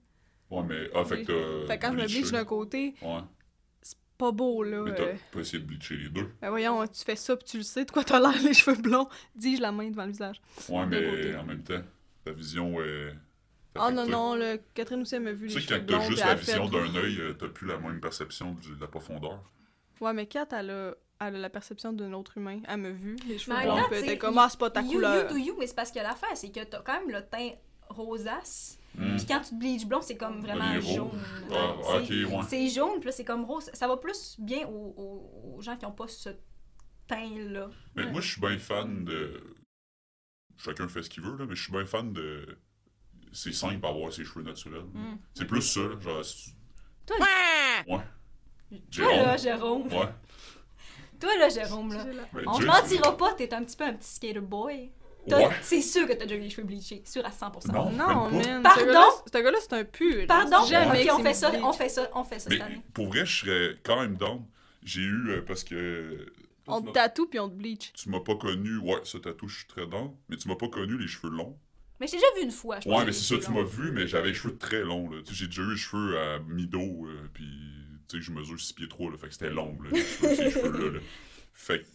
C: Ouais, mais. Ah, fait que t'as.
B: Fait que quand je me bleach d'un côté,
C: Ouais.
B: Pas beau là.
C: Mais t'as
B: euh.
C: pas essayé de bleacher les deux.
B: Ben voyons, tu fais ça pis tu le sais de quoi t'as l'air les cheveux blonds? Dis-je la main devant le visage.
C: Ouais, mais en même temps, ta vision est.
B: Ah non, non, le... Catherine aussi elle m'a vu
C: Tu
B: les
C: sais,
B: cheveux
C: quand t'as
B: blonds.
C: juste la vision d'un œil, euh, t'as plus la même perception de la profondeur.
B: Ouais, mais Kat, elle a, elle a la perception d'un autre humain. Elle m'a vu, les cheveux blonds, elle
A: tu sais,
B: était comme, ah, c'est pas ta
A: You,
B: couleur.
A: you do you, mais c'est parce que l'affaire, c'est que t'as quand même le teint rosace.
C: Hmm.
A: Puis quand tu te bleaches blond, c'est comme vraiment jaune. Ouais,
C: Ah,
A: c'est-
C: ok, ouais.
A: C'est jaune, puis là, c'est comme rose. Ça va plus bien aux, aux- aux gens qui ont pas ce teint-là.
C: Mais
B: Ouais.
C: moi, je suis bien fan de. Chacun fait ce qu'il veut, là, mais je suis bien fan de. C'est simple avoir ses cheveux naturels.
A: Mm.
C: C'est plus ça, là, genre.
A: Toi,
C: Ouais.
A: toi là,
C: Jérôme.
A: Jérôme.
C: Ouais.
A: Toi là, Jérôme, là.
C: Ben,
A: On
C: Jay,
A: mentira pas, t'es un petit peu un petit skater boy.
C: Ouais.
A: C'est sûr que t'as déjà eu les cheveux bleachés, sûr à 100%.
C: Non.
B: Non, man.
A: Pardon?
B: Ce gars-là, ce gars-là, c'est un pur.
A: Pardon?
B: Jamais
A: Ok, on fait ça,
B: bleach.
A: on fait ça, on fait ça
C: Mais
A: cette année.
C: pour vrai, je serais quand même down. J'ai eu, euh, parce que.
B: On te tatoue puis on te bleach.
C: Tu m'as pas connu, ouais, ce tatou, je suis très down, mais tu m'as pas connu les cheveux longs.
A: Mais je t'ai déjà vu une fois, je pense.
C: Ouais, mais c'est ça, tu m'as vu, mais j'avais les cheveux très longs, là. J'ai déjà eu les cheveux à mi-dos, euh, puis, tu sais, je mesure 6 pieds 3, là, fait que c'était long, là, les cheveux, ces [laughs] cheveux-là, là. Fait que,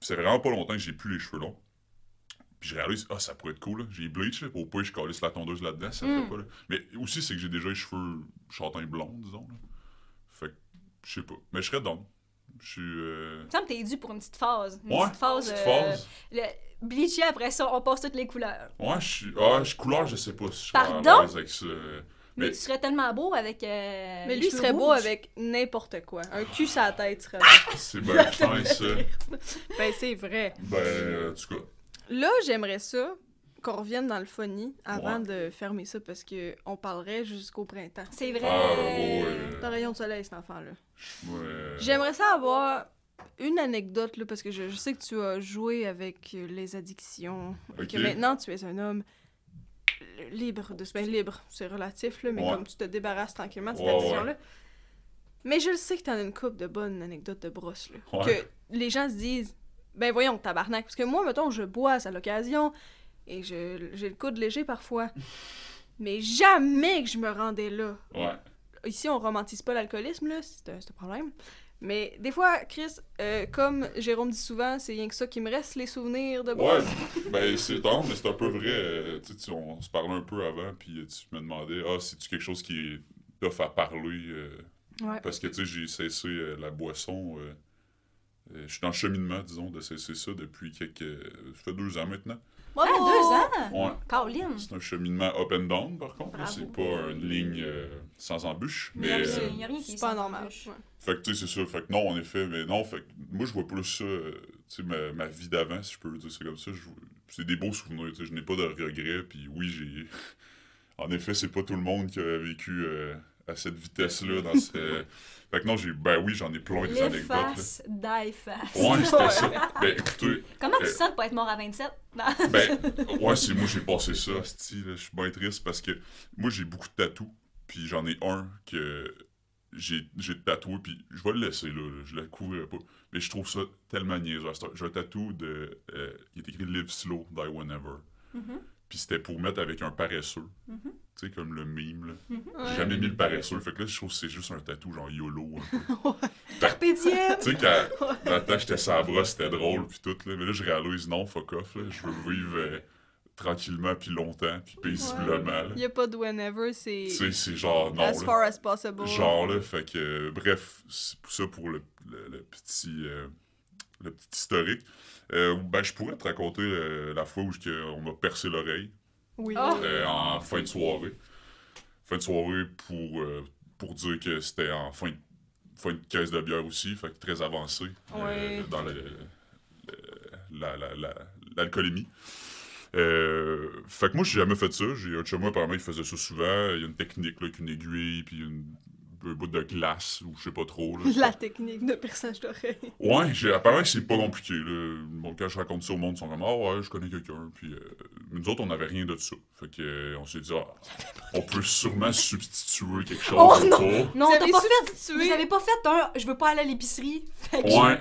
C: c'est vraiment pas longtemps que j'ai plus les cheveux longs. Puis je réalise, ah, ça pourrait être cool, là. J'ai bleach, là, au point, je calisse la tondeuse là-dedans, ça
A: Mm.
C: fait pas, là. Mais aussi, c'est que j'ai déjà les cheveux châtain blond, disons, là. Fait que, je sais pas. Mais je serais down. Je suis, euh...
A: Il me semble que t'es dû pour une petite phase. Une
C: Ouais,
A: petite phase.
C: petite
A: euh,
C: phase.
A: le bleacher, après ça, on passe toutes les couleurs.
C: Ouais, je suis. Ah, je couleur, je sais pas si je suis à
A: Pardon?
C: l'aise avec ça.
A: Mais,
C: Mais-
A: tu serais tellement beau avec. euh,
B: Mais lui, il serait beau avec n'importe quoi. Un cul sur la tête serait beau.
C: C'est bien fin, [laughs] ça.
B: Ben, c'est vrai.
C: Ben, en tout cas.
B: Là, j'aimerais ça qu'on revienne dans le funny avant
C: Ouais.
B: de fermer ça parce que on parlerait jusqu'au printemps.
A: C'est vrai.
C: Ah, ouais,
B: rayon de soleil, cet enfant-là.
C: Ouais.
B: J'aimerais ça avoir une anecdote, là, parce que je, je sais que tu as joué avec euh, les addictions. et. Que maintenant, tu es un homme libre de ben, libre, c'est relatif, là, mais
C: Ouais.
B: comme tu te débarrasses tranquillement de cette
C: Ouais,
B: addiction-là. Mais je le sais que t'en as une couple de bonnes anecdotes de brosse, là.
C: Ouais.
B: Que les gens se disent, ben voyons, tabarnak. Parce que moi, mettons, je bois à l'occasion et je- j'ai le coude léger parfois. [laughs] mais jamais que je me rendais là
C: Ouais.
B: ici, on romantise pas l'alcoolisme, là, c'est un, c'est un problème. Mais des fois, Chris, euh, comme Jérôme dit souvent, c'est rien que ça qui me reste, les souvenirs de
C: Ouais,
B: bois. [laughs]
C: ben c'est tendre, mais c'est un peu vrai. euh, tu sais, on se parlait un peu avant, puis euh, tu me demandais, ah, c'est-tu quelque chose qui est tough à parler? euh,
B: Ouais.
C: Parce que, tu sais, j'ai cessé euh, la boisson. Euh, je suis dans le cheminement, disons, de cesser ça depuis quelques. Ça fait deux ans maintenant.
A: Ah, deux ans!
C: Ouais.
A: Caroline!
C: C'est un cheminement up and down, par contre. C'est pas une ligne euh, sans embûche.
A: Il
C: Mais.
A: rien-
C: euh,
A: il y a rien qui est
B: pas normal. ouais.
C: Fait que, tu sais, c'est ça. Fait que non, en effet, mais non, fait que moi, je vois plus ça, euh, tu sais, ma, ma vie d'avant, si je peux dire ça comme ça. C'est des beaux souvenirs, tu sais, je n'ai pas de regrets, puis oui, j'ai... En effet, c'est pas tout le monde qui a vécu euh, à cette vitesse-là, dans [laughs] ce... Fait que non, j'ai... Ben oui, j'en ai plein des anecdotes,
A: faces, die fast.
C: Ouais, c'était [laughs] ça. Ben, écoutez,
A: Comment tu
C: Euh,
A: sens de pas être mort à 27? Non. [laughs]
C: ben, ouais, c'est moi, j'ai passé ça, je suis bien triste, parce que moi, j'ai beaucoup de tatous, puis j'en ai un que j'ai j'ai tatoué, puis je vais le laisser, là, là, je le couvrirai pas. Mais je trouve ça tellement niaiseux. J'ai un tatou de, euh, qui est écrit Live Slow, Die Whenever.
A: Mhm.
C: Puis c'était pour mettre avec un paresseux.
A: Mhm.
C: Tu sais, comme le mime, là.
B: Ouais.
C: J'ai jamais mis le paresseux. Fait que là, je trouve que c'est juste un tatou, genre YOLO.
A: Carpe [laughs]
C: tu sais, quand, [laughs] le temps, j'étais sans bras, c'était drôle, puis tout, là. Mais là, je réalise, non, fuck off, là. Je veux vivre euh, tranquillement, puis longtemps, puis paisiblement.
B: Il y a pas de whenever, c'est
C: Tu sais, c'est genre, non,
B: as
C: là.
B: far as possible.
C: Genre, là, fait que, euh, bref, c'est pour ça pour le, le- le petit, euh, le petit historique. Euh, ben, je pourrais te raconter la fois où on m'a percé l'oreille
B: Oui.
C: Euh, en fin de soirée. Fin de soirée pour, euh, pour dire que c'était en fin de, fin de caisse de bière aussi, fait que très avancé euh, dans le, le- la- la- la- l'alcoolémie. Euh, fait que moi, j'ai jamais fait ça. J'ai un chum, apparemment, il faisait ça souvent. Il y a une technique, là, avec une aiguille, puis une, bout de glace, ou je sais pas trop. Là. [laughs]
B: La technique de perçage d'oreille.
C: Ouais, j'ai, apparemment que c'est pas compliqué. Là. Bon, quand je raconte ça au monde, ils sont comme Ah ouais, je connais quelqu'un. Puis euh, mais nous autres, on n'avait rien de ça. Fait que, euh, on s'est dit Ah, on peut sûrement substituer quelque chose.
A: Oh non!
C: pas.
A: Non, t'as pas fait.
B: substitué-
A: Vous avez pas fait un. Je veux pas aller à l'épicerie. Fait que-
C: Ouais.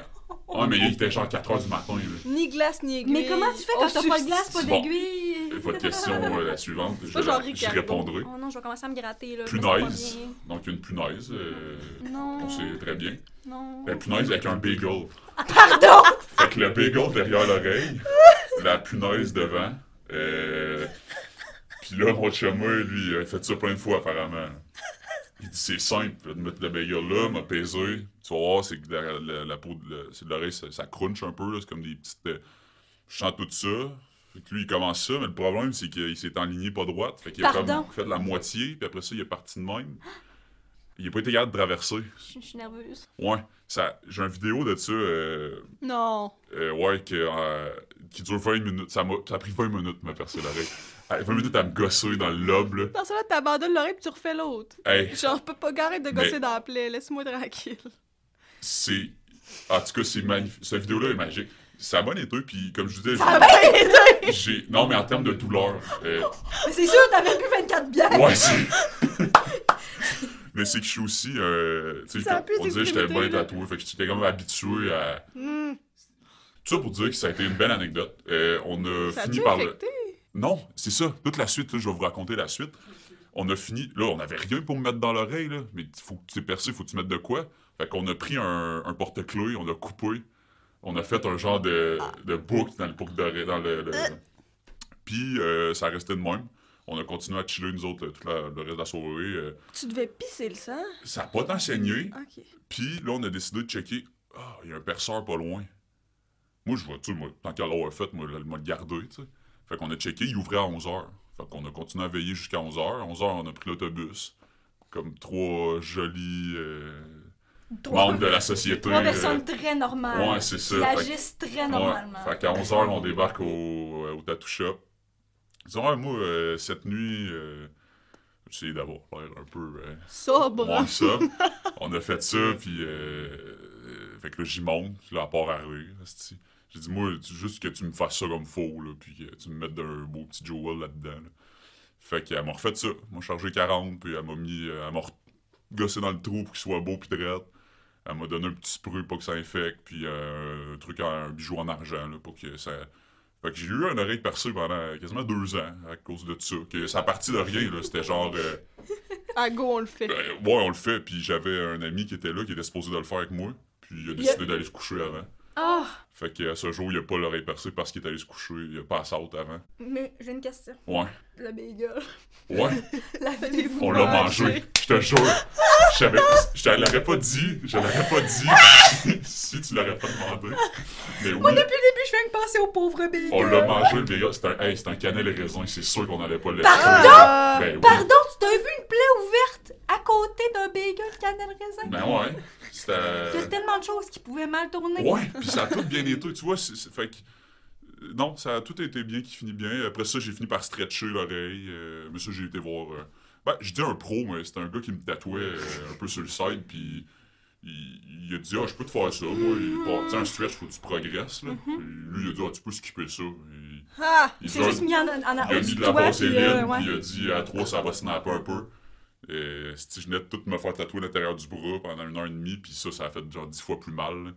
C: Ouais, mais il était genre 4h du matin. là.
B: Ni glace, ni aiguille.
A: Mais comment tu fais quand t'as pas de glace, pas d'aiguille?
C: Votre question, euh, la suivante, je,
B: genre
C: j'y
B: Ricardo.
C: répondrai.
A: Oh non, je vais commencer à me gratter là.
C: Punaise. Donc, une punaise. euh.
A: Non.
C: on sait très bien.
A: Non.
C: La punaise avec un bagel. [laughs]
A: Pardon!
C: Fait que le bagel derrière l'oreille, la punaise devant. Euh... Puis là, mon chummer, lui, il a fait ça plein de fois, apparemment. Il dit c'est simple, de mettre le bagel là, m'a pesé. Tu vas voir, c'est que la, la- la peau de l'oreille, ça, ça crunch un peu, c'est comme des petites. euh, Je sens tout ça. Fait que lui, il commence ça, mais le problème, c'est qu'il s'est enligné pas droite. Fait qu'il a comme fait la moitié, puis après ça, il est parti de même. Il a pas été capable de traverser.
A: Je je suis nerveuse.
C: Ouais, ça, j'ai une vidéo de ça. euh,
B: Non.
C: euh, ouais, que, euh, qui dure 20 minutes. Ça, m'a, ça a pris 20 minutes de me percer l'oreille. Euh, 20 minutes à me gosser dans le lobe, là.
B: Parce que là, t'abandonnes l'oreille puis tu refais l'autre.
C: Hey,
B: Genre, peux pas arrêter de gosser
C: Mais-
B: dans la plaie. Laisse-moi tranquille.
C: c'est. En tout cas, c'est magnifique. Cette vidéo-là est magique. Ça a bien été, puis comme je vous disais,
A: Ça a bien été!
C: j'ai. Non, mais en termes de douleur. euh,
A: Mais c'est sûr, t'avais bu 24 bières!
C: ouais, c'est. [laughs] mais c'est que je suis aussi. Euh, tu sais,
B: Ça
C: on disait que j'étais bien tatoué, fait que j'étais comme habitué à.
B: Hmm.
C: Tout ça pour dire que ça a été une belle anecdote. Euh, on a
B: Ça
C: fini par. le-? Non, c'est ça. Toute la suite, là, je vais vous raconter la suite. On a fini. Là, on n'avait rien pour me mettre dans l'oreille, là. Mais faut que tu es percé, faut que tu mettes de quoi. Fait qu'on a pris un, un porte-clés, on a coupé. On a fait un genre de, de boucle dans le boucle d'oreille. Dans le, le- [laughs] Puis euh, ça restait de même. On a continué à chiller, nous autres, tout la- le reste de la soirée. euh.
B: Tu devais pisser le sang?
C: ça n'a pas tant saigné.
B: Ok.
C: Puis là, on a décidé de checker. Ah, il y a un perceur pas loin. Moi, je vois, tu sais, moi, tant qu'à l'avoir fait, moi, le, le garder, tu sais. Fait qu'on a checké, il ouvrait à 11h. Fait qu'on a continué à veiller jusqu'à 11h. À 11h, on a pris l'autobus. Comme trois jolis euh,
A: Trois,
C: membres de la [laughs] société.
A: trois
C: euh,
A: personnes très normales.
C: ouais, c'est ça.
A: Qui
C: Fait-
A: agissent très normalement.
C: Ouais. Fait qu'à 11h, on débarque au, euh, au tattoo shop. Ils disent, ouais, moi, euh, cette nuit, euh, j'ai essayé d'avoir l'air un peu. euh,
B: Sobre.
C: Ouais, ça. [laughs] on a fait ça, puis. Euh, euh, fait que là, j'y monte, puis là, à part à rire. J'ai dit, moi, juste que tu me fasses ça comme faux, là, puis que tu me mettes d'un beau petit Joel là-dedans. là. Fait qu'elle m'a refait ça. Elle m'a chargé 40, puis elle m'a mis. euh, Elle m'a gossé dans le trou pour qu'il soit beau, puis drette. Elle m'a donné un petit spray pour que ça infecte, puis euh, un truc, un bijou en argent, là, pour que ça. Fait que j'ai eu une oreille percée pendant quasiment deux ans à cause de ça. Que ça a parti de rien, là. C'était genre. euh,
B: À go, on le fait.
C: ben, ouais, on le fait. Puis j'avais un ami qui était là, qui était supposé de le faire avec moi. Puis il a décidé d'aller se coucher avant.
A: Ah!
C: Fait qu'à ce jour, il a pas l'oreille percée parce qu'il est allé se coucher. Il a pas out avant.
A: mais j'ai une question.
C: Ouais.
A: Le bagel.
C: Ouais.
A: L'avez-vous
C: On l'a
B: mangé?
C: mangé. Je te jure. Je savais- je l'aurais pas dit. Je l'aurais pas dit [laughs] si tu l'aurais pas demandé. Mais oui.
A: Depuis le début, je viens de penser au pauvre bagel.
C: On l'a mangé, le bagel. C'est un, hey, c'est un cannelle et raisin. C'est sûr qu'on allait pas le.
B: Ah!
C: Ben oui.
A: Pardon, tu t'as vu une plaie ouverte à côté d'un bagel cannelle raisin?
C: Ben ouais.
A: Il y a tellement de choses qui pouvaient mal tourner.
C: Ouais, puis ça a tout bien été, tu vois. c'est- c'est- fait que, euh, non, ça a tout été bien qui finit bien. Après ça, j'ai fini par stretcher l'oreille. euh, mais ça, j'ai été voir. euh, ben, je dis un pro, mais c'était un gars qui me tatouait euh, un peu sur le side, puis il, il a dit Ah, je peux te faire ça. Moi, il, sais, un stretch, faut que tu progresses. Là. Puis lui, il a dit Ah, tu peux skipper ça. Il,
B: Ah!
C: il
A: juste mis en, en, en
C: il a mis de la vaseline,
A: euh, ouais.
C: il a dit à 3, ça va snapper un peu. Et si je venais de tout me faire tatouer l'intérieur du bras pendant une heure et demie, puis ça, ça a fait genre 10 fois plus mal. là.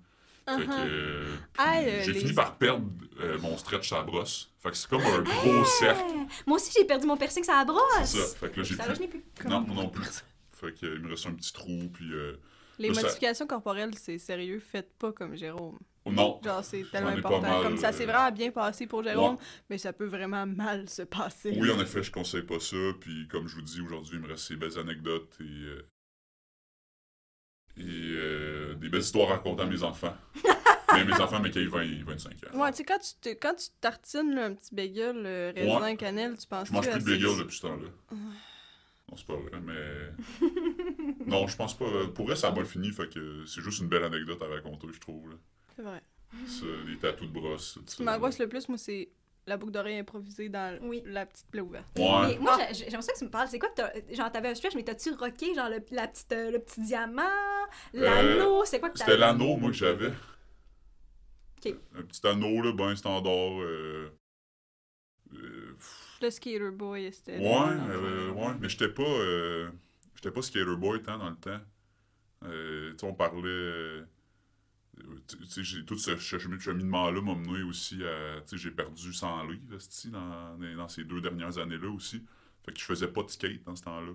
B: Uh-huh.
C: euh,
B: Ah,
C: j'ai
B: les-
C: fini par perdre euh, mon stretch à la brosse. Fait que c'est comme un gros cercle.
A: Moi aussi, j'ai perdu mon piercing à la brosse.
C: C'est ça. Fait que là, j'ai plus.
A: n'ai plus.
C: Non, moi non plus. Fait que, euh, il me reste un petit trou, puis. euh,
B: Les
C: Là, ça-
B: modifications corporelles, c'est sérieux. Faites pas comme Jérôme.
C: oh non.
B: Genre, c'est tellement important.
C: mal,
B: comme ça s'est
C: euh,
B: vraiment bien passé pour Jérôme, mais ça peut vraiment mal se passer.
C: Oui, en effet, je conseille pas ça. Puis, comme je vous dis, aujourd'hui, il me reste ces belles anecdotes et. euh, euh, belles histoires à raconter à mes enfants. [laughs] mais mes enfants, mais qui ont 20 et 25 ans.
B: Ouais, tu sais, quand tu, te- quand tu tartines là, un petit bagel euh, raisin
C: Ouais.
B: cannelle, tu penses
C: Je mange plus de bagel depuis ce temps-là. Non, c'est pas vrai, mais. [laughs] non, je pense pas. Pour vrai, ça a mal fini, fait que c'est juste une belle anecdote à raconter, je trouve. là.
B: C'est vrai.
C: Ça, les tatous de brosse,
B: Ce qui m'angoisse le plus, moi, c'est la boucle d'oreille improvisée dans
A: Oui.
B: la petite plaie ouverte.
C: Ouais.
A: Mais moi, j'ai- j'aimerais ça que tu me parles. C'est quoi que t'as. Genre, t'avais un stretch, mais t'as-tu rocké, genre, le, la petite, euh, le petit diamant, l'anneau, c'est quoi que t'avais?
C: Euh, C'était l'anneau, moi, que j'avais.
A: Ok.
C: Un petit anneau, là, ben standard. Euh... euh,
B: Le Skater Boy, c'était.
C: Ouais, euh, ouais, mais j'étais pas, euh, j'étais pas skater boy tant dans le temps. Euh, tu sais, on parlait, euh, tu tu sais, j'ai- tout ce chemi- cheminement-là m'a mené aussi à, j'ai perdu 100 livres, dans, dans ces deux dernières années-là aussi. Fait que je faisais pas de skate dans ce temps-là.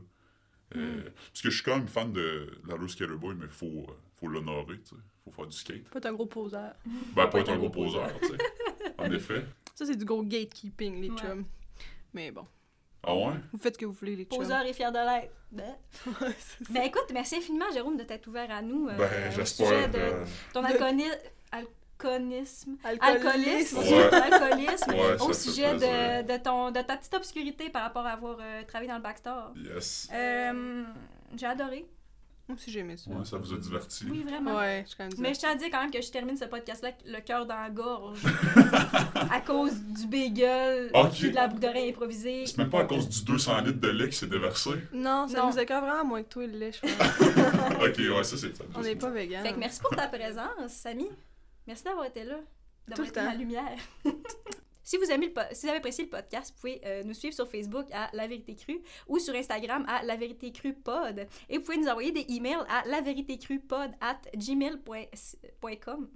C: Euh, Parce que je suis quand même fan de la skater boy, mais faut, euh, faut l'honorer, tu sais. Faut faire du skate.
B: Pas être un gros poseur.
C: Ben, pas être un gros poseur, tu sais. [laughs] En effet.
B: Ça, c'est du gros gatekeeping, les
A: Ouais.
B: chums. Mais bon,
C: Ah ouais?
B: vous faites ce que vous voulez, les chums.
A: Poseur et fier de l'être. Ben. [laughs] Ben écoute, merci infiniment, Jérôme, de t'être ouvert à nous. euh,
C: Ben,
A: au
C: j'espère.
A: sujet de
C: euh,
A: ton.
B: Alcoolisme.
A: Alcoolisme.
C: Ouais.
A: Alcoolisme.
C: Ouais, ça
A: au sujet de, de, ton, de ta petite obscurité par rapport à avoir euh, travaillé dans le backstore.
C: Yes.
A: Euh, J'ai adoré.
B: Moi aussi, j'ai aimé ça.
C: Ouais, ça vous a diverti.
A: Oui, vraiment.
B: Ouais, je suis quand même
A: Mais je tiens à dire quand même que je termine ce podcast-là avec le cœur dans la gorge. [laughs] à cause du bagel
C: Ok.
A: puis de la boucle d'oreille improvisée.
C: C'est même pas à cause du 200 litres de lait qui s'est déversé?
B: Non, ça
A: Non.
B: nous écoeure vraiment moins que toi, le lait, je pense. [laughs]
C: ok, ouais, ça c'est ça.
B: On n'est pas vegan.
A: Fait que merci pour ta présence, Samy. Merci d'avoir été là.
B: Tout
A: D'avoir
B: le
A: été
B: temps.
A: ma lumière. [laughs] si, vous avez apprécié le podcast, vous pouvez euh, nous suivre sur Facebook à La Vérité Crue ou sur Instagram à La Vérité Crue Pod. Et vous pouvez nous envoyer des emails à lavéritécrupod at gmail.com.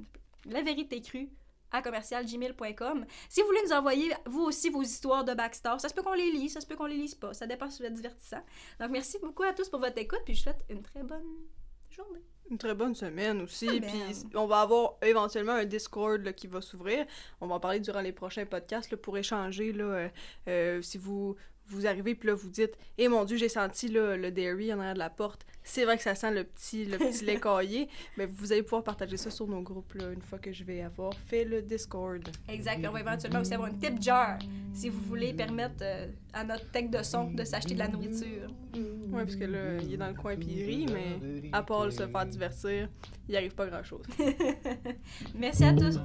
A: La Vérité Crue à commercialgmail.com. Si vous voulez nous envoyer, vous aussi, vos histoires de Backstar, ça se peut qu'on les lise, ça se peut qu'on les lise pas. Ça dépend si vous êtes divertissant. Donc, merci beaucoup à tous pour votre écoute, puis je vous souhaite une très bonne journée.
B: Une très bonne semaine aussi. Puis on va avoir éventuellement un Discord là, qui va s'ouvrir. On va en parler durant les prochains podcasts là, pour échanger. Là, euh, euh, si vous, vous arrivez puis là vous dites Eh mon Dieu, j'ai senti là, le dairy en arrière de la porte. C'est vrai que ça sent le petit, le petit lait [laughs] caillé. Mais vous allez pouvoir partager ça sur nos groupes là, une fois que je vais avoir fait le Discord.
A: Exact. On va éventuellement aussi avoir une tip jar si vous voulez permettre euh, à notre tech de son de s'acheter de la nourriture.
B: Ouais, parce que là, il est dans le coin puis il rit, mais à part se faire divertir, il arrive pas grand chose. [laughs]
A: Merci à tous.